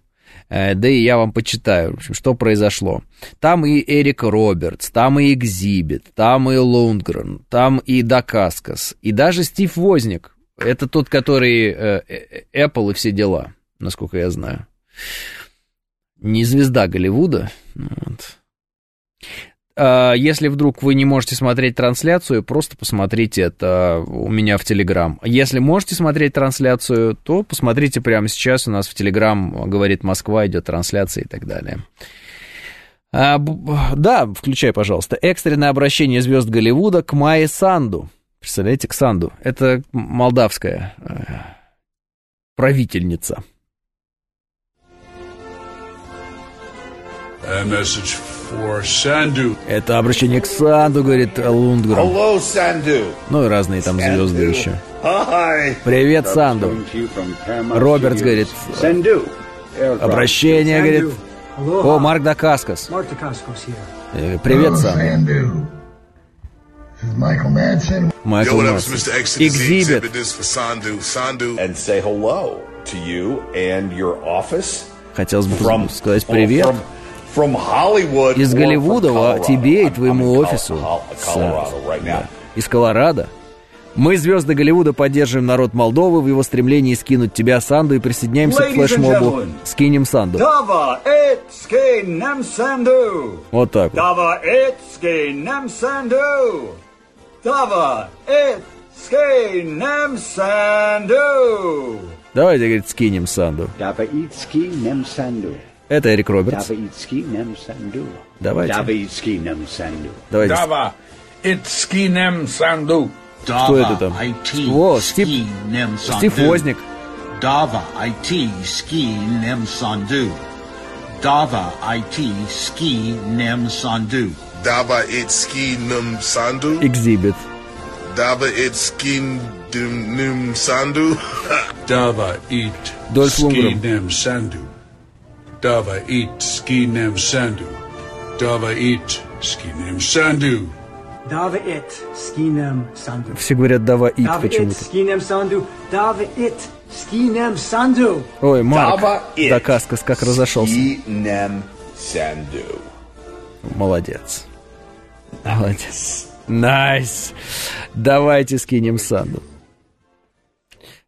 Э, да и я вам почитаю, в общем, что произошло. Там и Эрик Робертс, там и Экзибит, там и Лундгрен, там и Дакаскас, и даже Стив Возник. Это тот, который э, э, Apple и все дела, насколько я знаю. Не звезда Голливуда. Вот. А, если вдруг вы не можете смотреть трансляцию, просто посмотрите это у меня в Телеграм. Если можете смотреть трансляцию, то посмотрите прямо сейчас. У нас в Телеграм говорит Москва, идет трансляция и так далее. А, да, включай, пожалуйста. Экстренное обращение звезд Голливуда к Майе Санду. Представляете, к Санду. Это молдавская э, правительница. Это обращение к Санду, говорит Лундгрен. Hello, Sandu. Ну и разные там звезды Sandu. еще. Hi. Привет, Санду. Робертс говорит, обращение, говорит, о, Марк Дакаскас. Mark Dacascos here. Э, Привет, Санду. Sandu. Майкл Sandu. Sandu. You and your office Хотелось бы from сказать oh, привет. From, Из Голливуда тебе и твоему офису. Из Колорадо. Мы, звезды Голливуда, поддерживаем народ Молдовы в его стремлении скинуть тебя, Санду, и присоединяемся к Ladies флешмобу. «Скинем Санду». Dava etski nem sandu. Вот так вот. Etski nem sandu. Dava etski nem sandu. Давайте, говорит, скинем Санду. Davaitski nem sandu. Это Эрик Робертс. Давайте. Давайте. Dava itskinem sandu. Что это там? О, Стив, Стив Возник. Dava IT ski nem sandu. Dava IT ski nem sandu. Dava it ski num sandu. Экзибит. Dava it sandu. Dava eat Дольф Лундгрен. skinem sandu. Dava eat skinem sandu. Dava eat skinem sandu. Dava et skinem sandu. Все говорят «дава ит» почему-то. skinem sandu. Dava et skinem sandu. Ой, Марк it Дакаскас как разошелся. Скинем Санду. Молодец. Молодец. Nice. Давайте скинем Санду.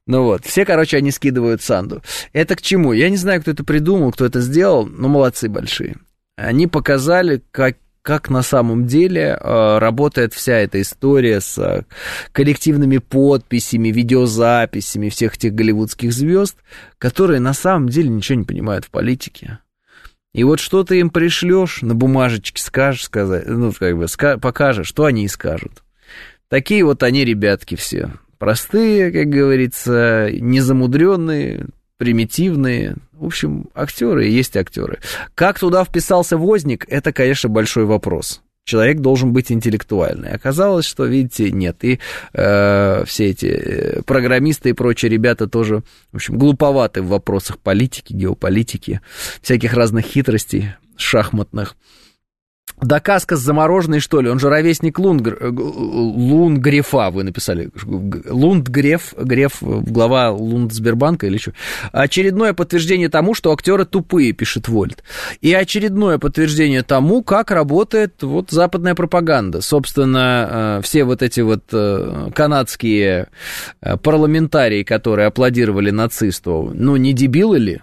Ну вот, все, короче, они скидывают Санду. Это к чему? Я не знаю, кто это придумал, кто это сделал, но молодцы большие. Они показали, как, как на самом деле э, работает вся эта история с э, коллективными подписями, видеозаписями всех этих голливудских звезд, которые на самом деле ничего не понимают в политике. И вот что ты им пришлешь, на бумажечке скажешь, сказать, ну, как бы, ска- покажешь, что они и скажут. Такие вот они, ребятки, все. Простые, как говорится, незамудренные, примитивные. В общем, актеры есть актеры. Как туда вписался Возник, это, конечно, большой вопрос. Человек должен быть интеллектуальный. Оказалось, что, видите, нет. И э, все эти э, программисты и прочие ребята тоже, в общем, глуповаты в вопросах политики, геополитики, всяких разных хитростей шахматных. Дакаскас замороженный, что ли? Он же ровесник Лунгр... э, Лунгрефа, вы написали. Лундгреф, Греф, глава Лундсбербанка или что? Очередное подтверждение тому, что актеры тупые, пишет Вольт. И очередное подтверждение тому, как работает вот западная пропаганда. Собственно, э, все вот эти вот э, канадские парламентарии, которые аплодировали нацисту, ну, не дебилы ли?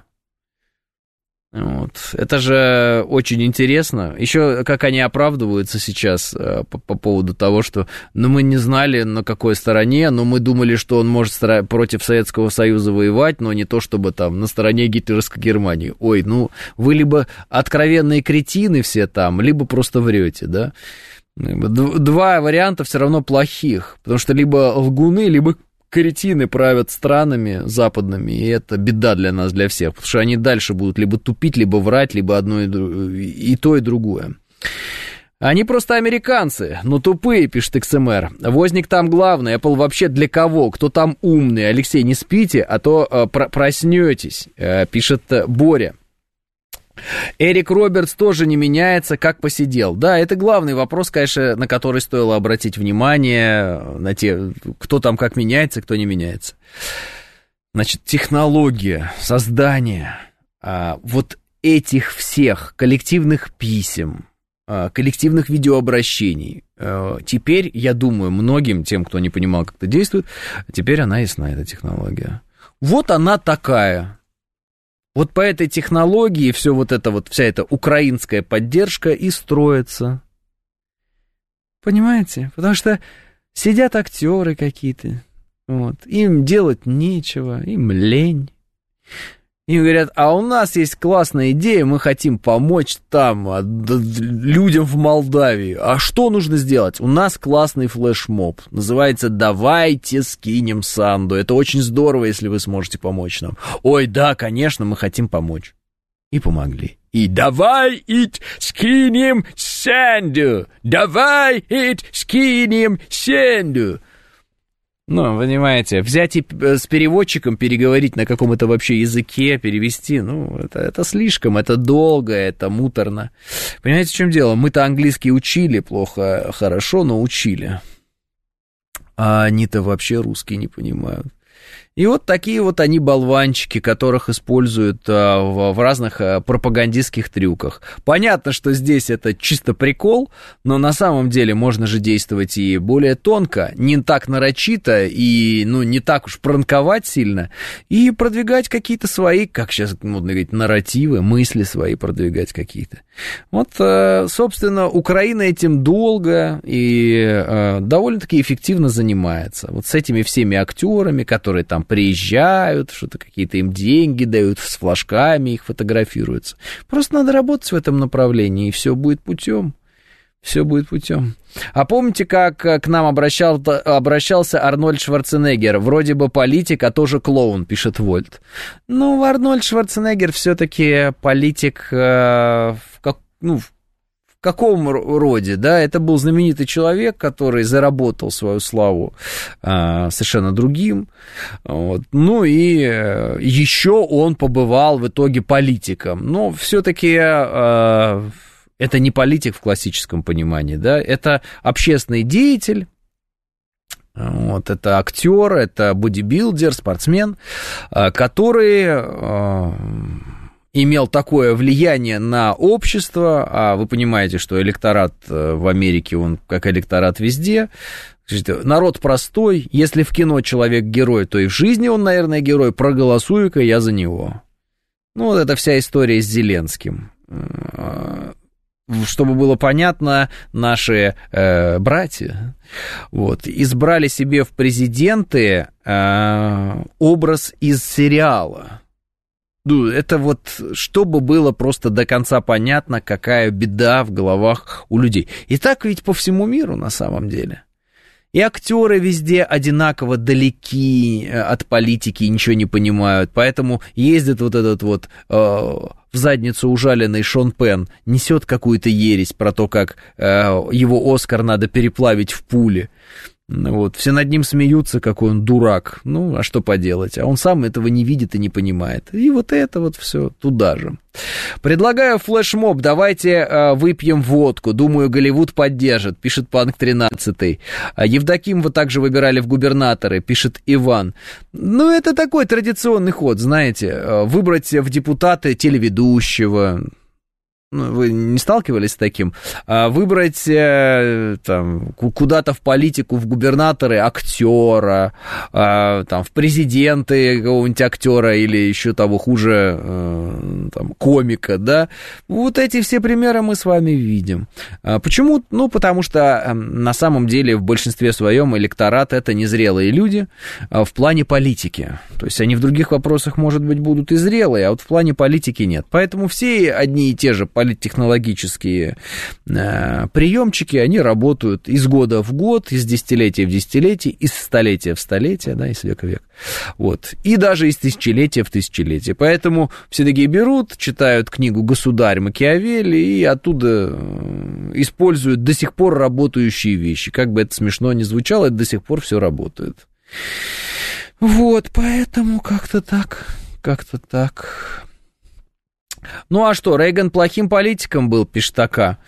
Вот. Это же очень интересно. Еще как они оправдываются сейчас э, по, по поводу того, что ну, мы не знали, на какой стороне, но мы думали, что он может против Советского Союза воевать, но не то, чтобы там на стороне гитлеровской Германии. Ой, ну вы либо откровенные кретины все там, либо просто врете, да? Два варианта все равно плохих, потому что либо лгуны, либо кретины правят странами западными, и это беда для нас, для всех, потому что они дальше будут либо тупить, либо врать, либо одно и, дру- и то, и другое. Они просто американцы, но тупые, пишет XMR. Возник там главный, Apple вообще для кого? Кто там умный? Алексей, не спите, а то э, про- проснетесь, э, пишет э, Боря. Эрик Робертс тоже не меняется, как посидел. Да, это главный вопрос, конечно, на который стоило обратить внимание, на те, кто там как меняется, кто не меняется. Значит, технология, создание а, вот этих всех коллективных писем, а, коллективных видеообращений, а, теперь, я думаю, многим тем, кто не понимал, как это действует, теперь она ясна, эта технология. Вот она такая. Вот по этой технологии все вот это вот, вся эта украинская поддержка и строится. Понимаете? Потому что сидят актеры какие-то, вот, им делать нечего, им лень. Им говорят, а у нас есть классная идея, мы хотим помочь там а, людям в Молдавии. А что нужно сделать? У нас классный флешмоб. Называется «Давайте скинем Санду». Это очень здорово, если вы сможете помочь нам. Ой, да, конечно, мы хотим помочь. И помогли. И давай ить скинем Санду. Давай ить скинем Санду. Ну, понимаете, взять и с переводчиком переговорить на каком-то вообще языке, перевести, ну, это, это слишком, это долго, это муторно. Понимаете, в чем дело? Мы-то английский учили плохо, хорошо, но учили. А они-то вообще русский не понимают. И вот такие вот они болванчики, которых используют а, в, в разных а, пропагандистских трюках. Понятно, что здесь это чисто прикол, но на самом деле можно же действовать и более тонко, не так нарочито и ну, не так уж пранковать сильно, и продвигать какие-то свои, как сейчас модно говорить, нарративы, мысли свои продвигать какие-то. Вот, а, собственно, Украина этим долго и а, довольно-таки эффективно занимается. Вот с этими всеми актерами, которые там приезжают, что-то какие-то им деньги дают, с флажками их фотографируются. Просто надо работать в этом направлении, и все будет путем. Все будет путем. А помните, как к нам обращал, обращался Арнольд Шварценеггер? Вроде бы политик, а тоже клоун, пишет Вольт. Ну, Арнольд Шварценеггер все-таки политик э, в, как, ну, в каком роде, да, это был знаменитый человек, который заработал свою славу а, совершенно другим, вот. ну и э, еще он побывал в итоге политиком, но все-таки а, это не политик в классическом понимании, да, это общественный деятель, вот, это актер, это бодибилдер, спортсмен, а, который имел такое влияние на общество, а вы понимаете, что электорат э, в Америке, он как электорат везде, народ простой, если в кино человек герой, то и в жизни он, наверное, герой, проголосую-ка я за него. Ну, вот это вся история с Зеленским. Чтобы было понятно, наши э, братья вот, избрали себе в президенты э, образ из сериала. Ну, это вот, чтобы было просто до конца понятно, какая беда в головах у людей. И так ведь по всему миру на самом деле. И актеры везде одинаково далеки э, от политики, ничего не понимают. Поэтому ездит вот этот вот э, в задницу ужаленный Шон Пен, несет какую-то ересь про то, как э, его Оскар надо переплавить в пуле. Вот, все над ним смеются, какой он дурак. Ну, а что поделать? А он сам этого не видит и не понимает. И вот это вот все туда же. Предлагаю флешмоб, давайте э, выпьем водку. Думаю, Голливуд поддержит, пишет Панк 13. А Евдокимова также выбирали в губернаторы, пишет Иван. Ну, это такой традиционный ход, знаете, э, выбрать в депутаты телеведущего, ну, вы не сталкивались с таким, а выбрать э, там, куда-то в политику, в губернаторы актера, а, там, в президенты какого-нибудь актера или еще того хуже э, там, комика, да, вот эти все примеры мы с вами видим. А почему? Ну, потому что эм, на самом деле в большинстве своем электорат это незрелые люди в плане политики. То есть они в других вопросах, может быть, будут и зрелые, а вот в плане политики нет. Поэтому все одни и те же политтехнологические э, приемчики, они работают из года в год, из десятилетия в десятилетие, из столетия в столетие, да, из века в век. Вот. И даже из тысячелетия в тысячелетие. Поэтому все такие берут, читают книгу «Государь Макиавелли» и оттуда э, используют до сих пор работающие вещи. Как бы это смешно ни звучало, это до сих пор все работает. Вот, поэтому как-то так, как-то так. Ну а что, Рейган плохим политиком был, пишет ТАКа.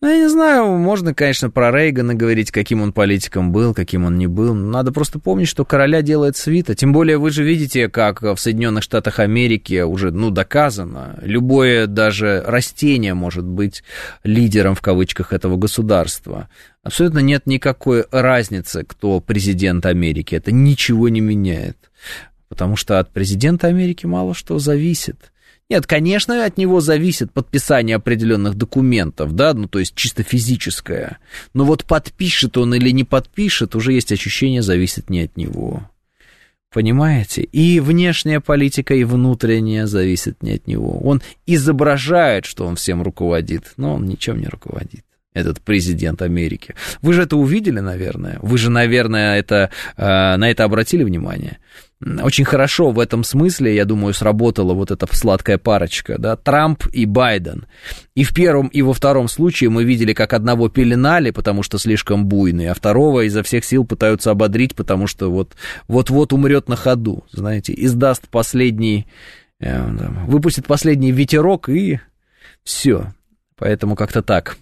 Ну, я не знаю, можно, конечно, про Рейгана говорить, каким он политиком был, каким он не был. Надо просто помнить, что короля делает свита. Тем более вы же видите, как в Соединенных Штатах Америки уже, ну, доказано. Любое даже растение может быть лидером, в кавычках, этого государства. Абсолютно нет никакой разницы, кто президент Америки. Это ничего не меняет. Потому что от президента Америки мало что зависит. Нет, конечно, от него зависит подписание определенных документов, да, ну, то есть чисто физическое. Но вот подпишет он или не подпишет, уже есть ощущение, зависит не от него. Понимаете? И внешняя политика, и внутренняя зависит не от него. Он изображает, что он всем руководит, но он ничем не руководит этот президент Америки. Вы же это увидели, наверное. Вы же, наверное, это, э, на это обратили внимание. Очень хорошо в этом смысле, я думаю, сработала вот эта сладкая парочка, да, Трамп и Байден. И в первом, и во втором случае мы видели, как одного пеленали, потому что слишком буйный, а второго изо всех сил пытаются ободрить, потому что вот, вот-вот умрет на ходу, знаете, издаст последний, э, выпустит последний ветерок и все. Поэтому как-то так.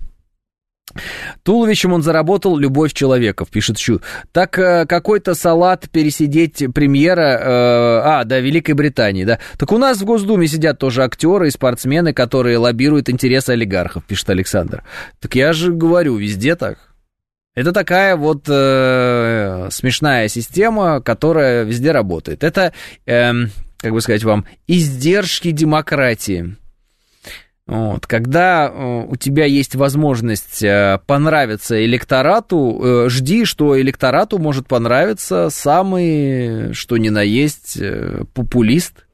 Туловищем он заработал любовь человеков, пишет Чу. Так э, какой-то салат пересидеть премьера, э, а, да, Великой Британии, да. Так у нас в Госдуме сидят тоже актеры и спортсмены, которые лоббируют интересы олигархов, пишет Александр. Так я же говорю, везде так. Это такая вот э, смешная система, которая везде работает. Это, э, как бы сказать вам, издержки демократии. Вот. Когда э, у тебя есть возможность э, понравиться электорату, э, жди, что электорату может понравиться самый, что ни на есть, популист,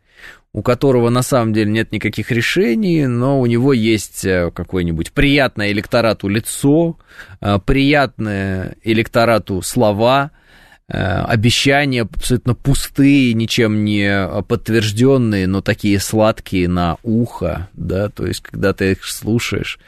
у которого на самом деле нет никаких решений, но у него есть какое-нибудь приятное электорату лицо, приятное электорату слова – обещания абсолютно пустые, ничем не подтвержденные, но такие сладкие на ухо, да, то есть когда ты их слушаешь,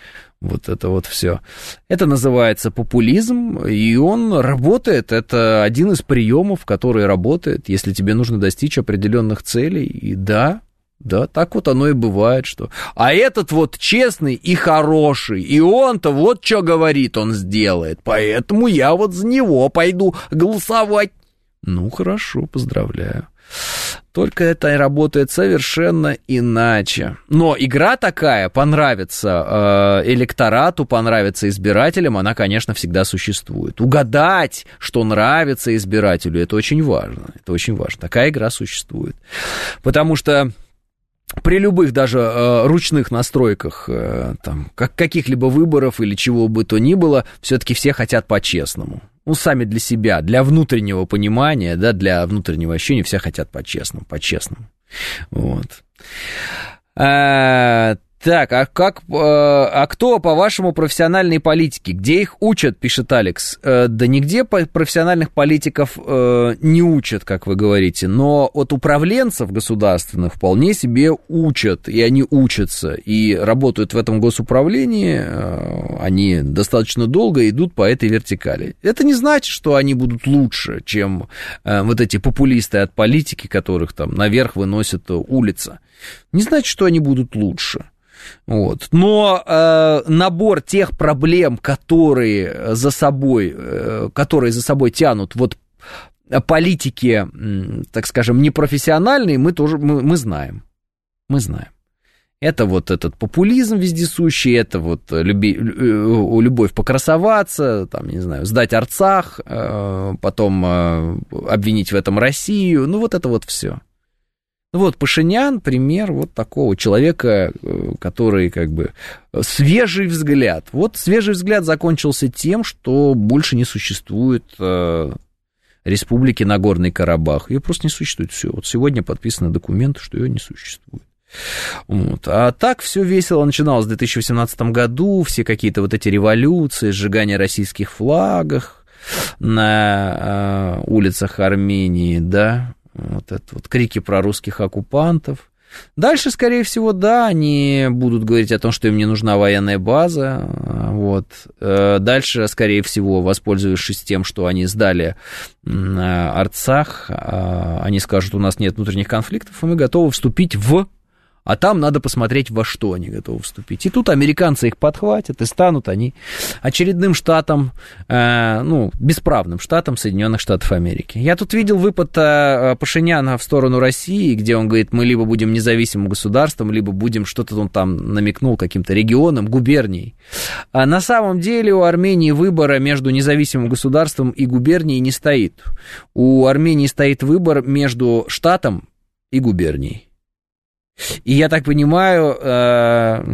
вот это вот все. Это называется популизм, и он работает. Это один из приемов, который работает, если тебе нужно достичь определенных целей. И да, да, так вот оно и бывает, что... А этот вот честный и хороший, и он-то вот что говорит, он сделает. Поэтому я вот за него пойду голосовать. Ну, хорошо, поздравляю. Только это работает совершенно иначе. Но игра такая понравится э, электорату, понравится избирателям, она, конечно, всегда существует. Угадать, что нравится избирателю, это очень важно. Это очень важно. Такая игра существует. Потому что при любых даже э, ручных настройках э, там, как, каких-либо выборов или чего бы то ни было, все-таки все хотят по-честному. Ну, сами для себя, для внутреннего понимания, да, для внутреннего ощущения все хотят по-честному, по-честному. Вот. А, так, а как, э, а кто, по-вашему, профессиональные политики? Где их учат, пишет Алекс? Э, да нигде профессиональных политиков э, не учат, как вы говорите, но от управленцев государственных вполне себе учат, и они учатся, и работают в этом госуправлении, они достаточно долго идут по этой вертикали. Это не значит, что они будут лучше, чем вот эти популисты от политики, которых там наверх выносят улица. Не значит, что они будут лучше. Вот. Но э, набор тех проблем, которые за собой, э, которые за собой тянут вот политики, так скажем, непрофессиональные, мы тоже мы, мы знаем. Мы знаем. Это вот этот популизм вездесущий, это вот люби, э, любовь покрасоваться, там, не знаю, сдать Арцах, э, потом э, обвинить в этом Россию, ну вот это вот все. Вот Пашинян пример вот такого человека, э, который как бы свежий взгляд. Вот свежий взгляд закончился тем, что больше не существует э, республики Нагорный Карабах. Ее просто не существует. Все. Вот сегодня подписаны документы, что ее не существует. Вот. А так все весело начиналось в 2018 году, все какие-то вот эти революции, сжигание российских флагов на э, улицах Армении, да, вот это вот крики про русских оккупантов. Дальше, скорее всего, да, они будут говорить о том, что им не нужна военная база. Вот. Э, дальше, скорее всего, воспользовавшись тем, что они сдали Арцах, э, они скажут, у нас нет внутренних конфликтов, и мы готовы вступить в а там надо посмотреть, во что они готовы вступить. И тут американцы их подхватят, и станут они очередным штатом, э, ну, бесправным штатом Соединенных Штатов Америки. Я тут видел выпад э, Пашиняна в сторону России, где он говорит, мы либо будем независимым государством, либо будем, что-то он там намекнул каким-то регионом, губернией. А на самом деле у Армении выбора между независимым государством и губернией не стоит. У Армении стоит выбор между штатом и губернией. И я так понимаю, э,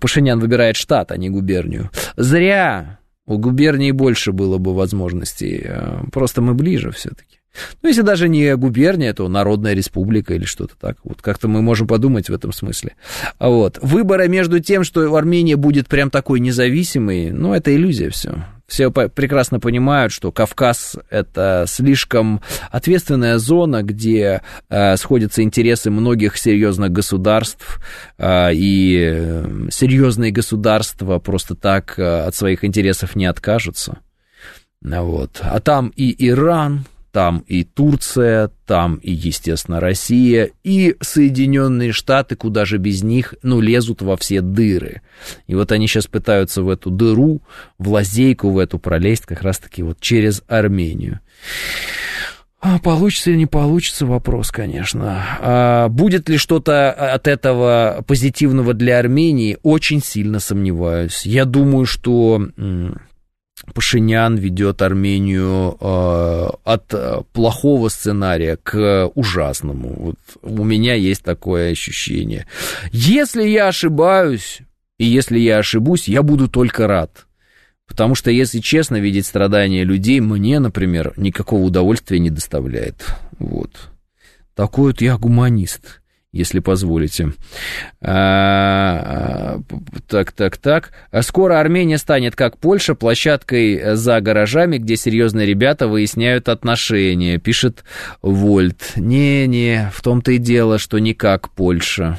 Пашинян выбирает штат, а не губернию. Зря. У губернии больше было бы возможностей. Э, просто мы ближе все-таки. Ну, если даже не губерния, то Народная Республика или что-то так. Вот как-то мы можем подумать в этом смысле. Вот. Выбора между тем, что Армения будет прям такой независимой, ну, это иллюзия все. Все прекрасно понимают, что Кавказ – это слишком ответственная зона, где э, сходятся интересы многих серьезных государств, э, и э, серьезные государства просто так э, от своих интересов не откажутся. Вот. А там и Иран, там и Турция, там и, естественно, Россия, и Соединенные Штаты, куда же без них, ну, лезут во все дыры. И вот они сейчас пытаются в эту дыру, в лазейку в эту пролезть как раз-таки вот через Армению. А получится или не получится, вопрос, конечно. А будет ли что-то от этого позитивного для Армении, очень сильно сомневаюсь. Я думаю, что Пашинян ведет Армению э, от плохого сценария к ужасному. Вот у меня есть такое ощущение. Если я ошибаюсь, и если я ошибусь, я буду только рад. Потому что, если честно, видеть страдания людей мне, например, никакого удовольствия не доставляет. Вот. Такой вот я гуманист если позволите. А, так, так, так. Скоро Армения станет, как Польша, площадкой за гаражами, где серьезные ребята выясняют отношения, пишет Вольт. Не-не, в том-то и дело, что не как Польша.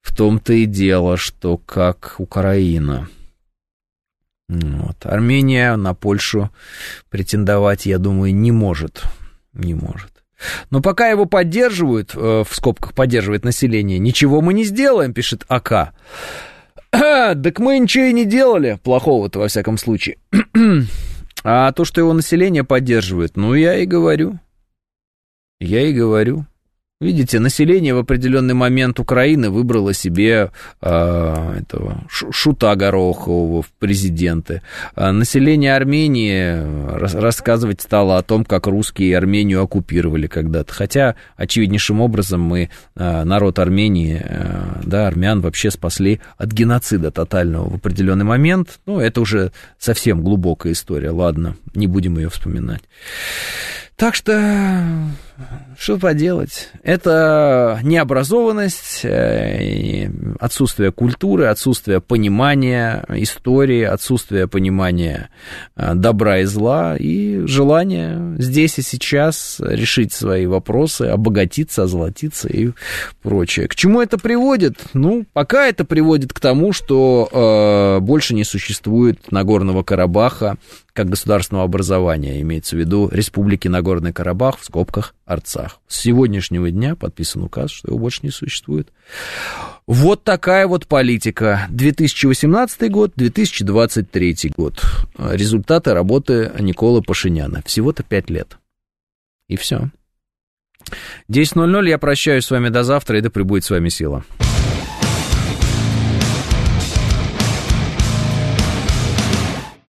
В том-то и дело, что как Украина. Вот. Армения на Польшу претендовать, я думаю, не может. Не может. Но пока его поддерживают, э, в скобках поддерживает население, ничего мы не сделаем, пишет АК. Так мы ничего и не делали плохого-то, во всяком случае. А то, что его население поддерживает, ну, я и говорю. Я и говорю. Видите, население в определенный момент Украины выбрало себе э, этого шута Горохового в президенты. А население Армении рас, рассказывать стало о том, как русские Армению оккупировали когда-то. Хотя, очевиднейшим образом, мы, э, народ Армении, э, да, армян вообще спасли от геноцида тотального в определенный момент. Ну, это уже совсем глубокая история. Ладно, не будем ее вспоминать. Так что, что поделать? Это необразованность, э, отсутствие культуры, отсутствие понимания истории, отсутствие понимания э, добра и зла и желание здесь и сейчас решить свои вопросы, обогатиться, озолотиться и прочее. К чему это приводит? Ну, пока это приводит к тому, что э, больше не существует Нагорного Карабаха как государственного образования, имеется в виду Республики Нагорный Карабах, в скобках Арцах. С сегодняшнего дня подписан указ, что его больше не существует. Вот такая вот политика. 2018 год, 2023 год. Результаты работы Николы Пашиняна. Всего-то 5 лет. И все. 10.00, я прощаюсь с вами до завтра, и да пребудет с вами сила.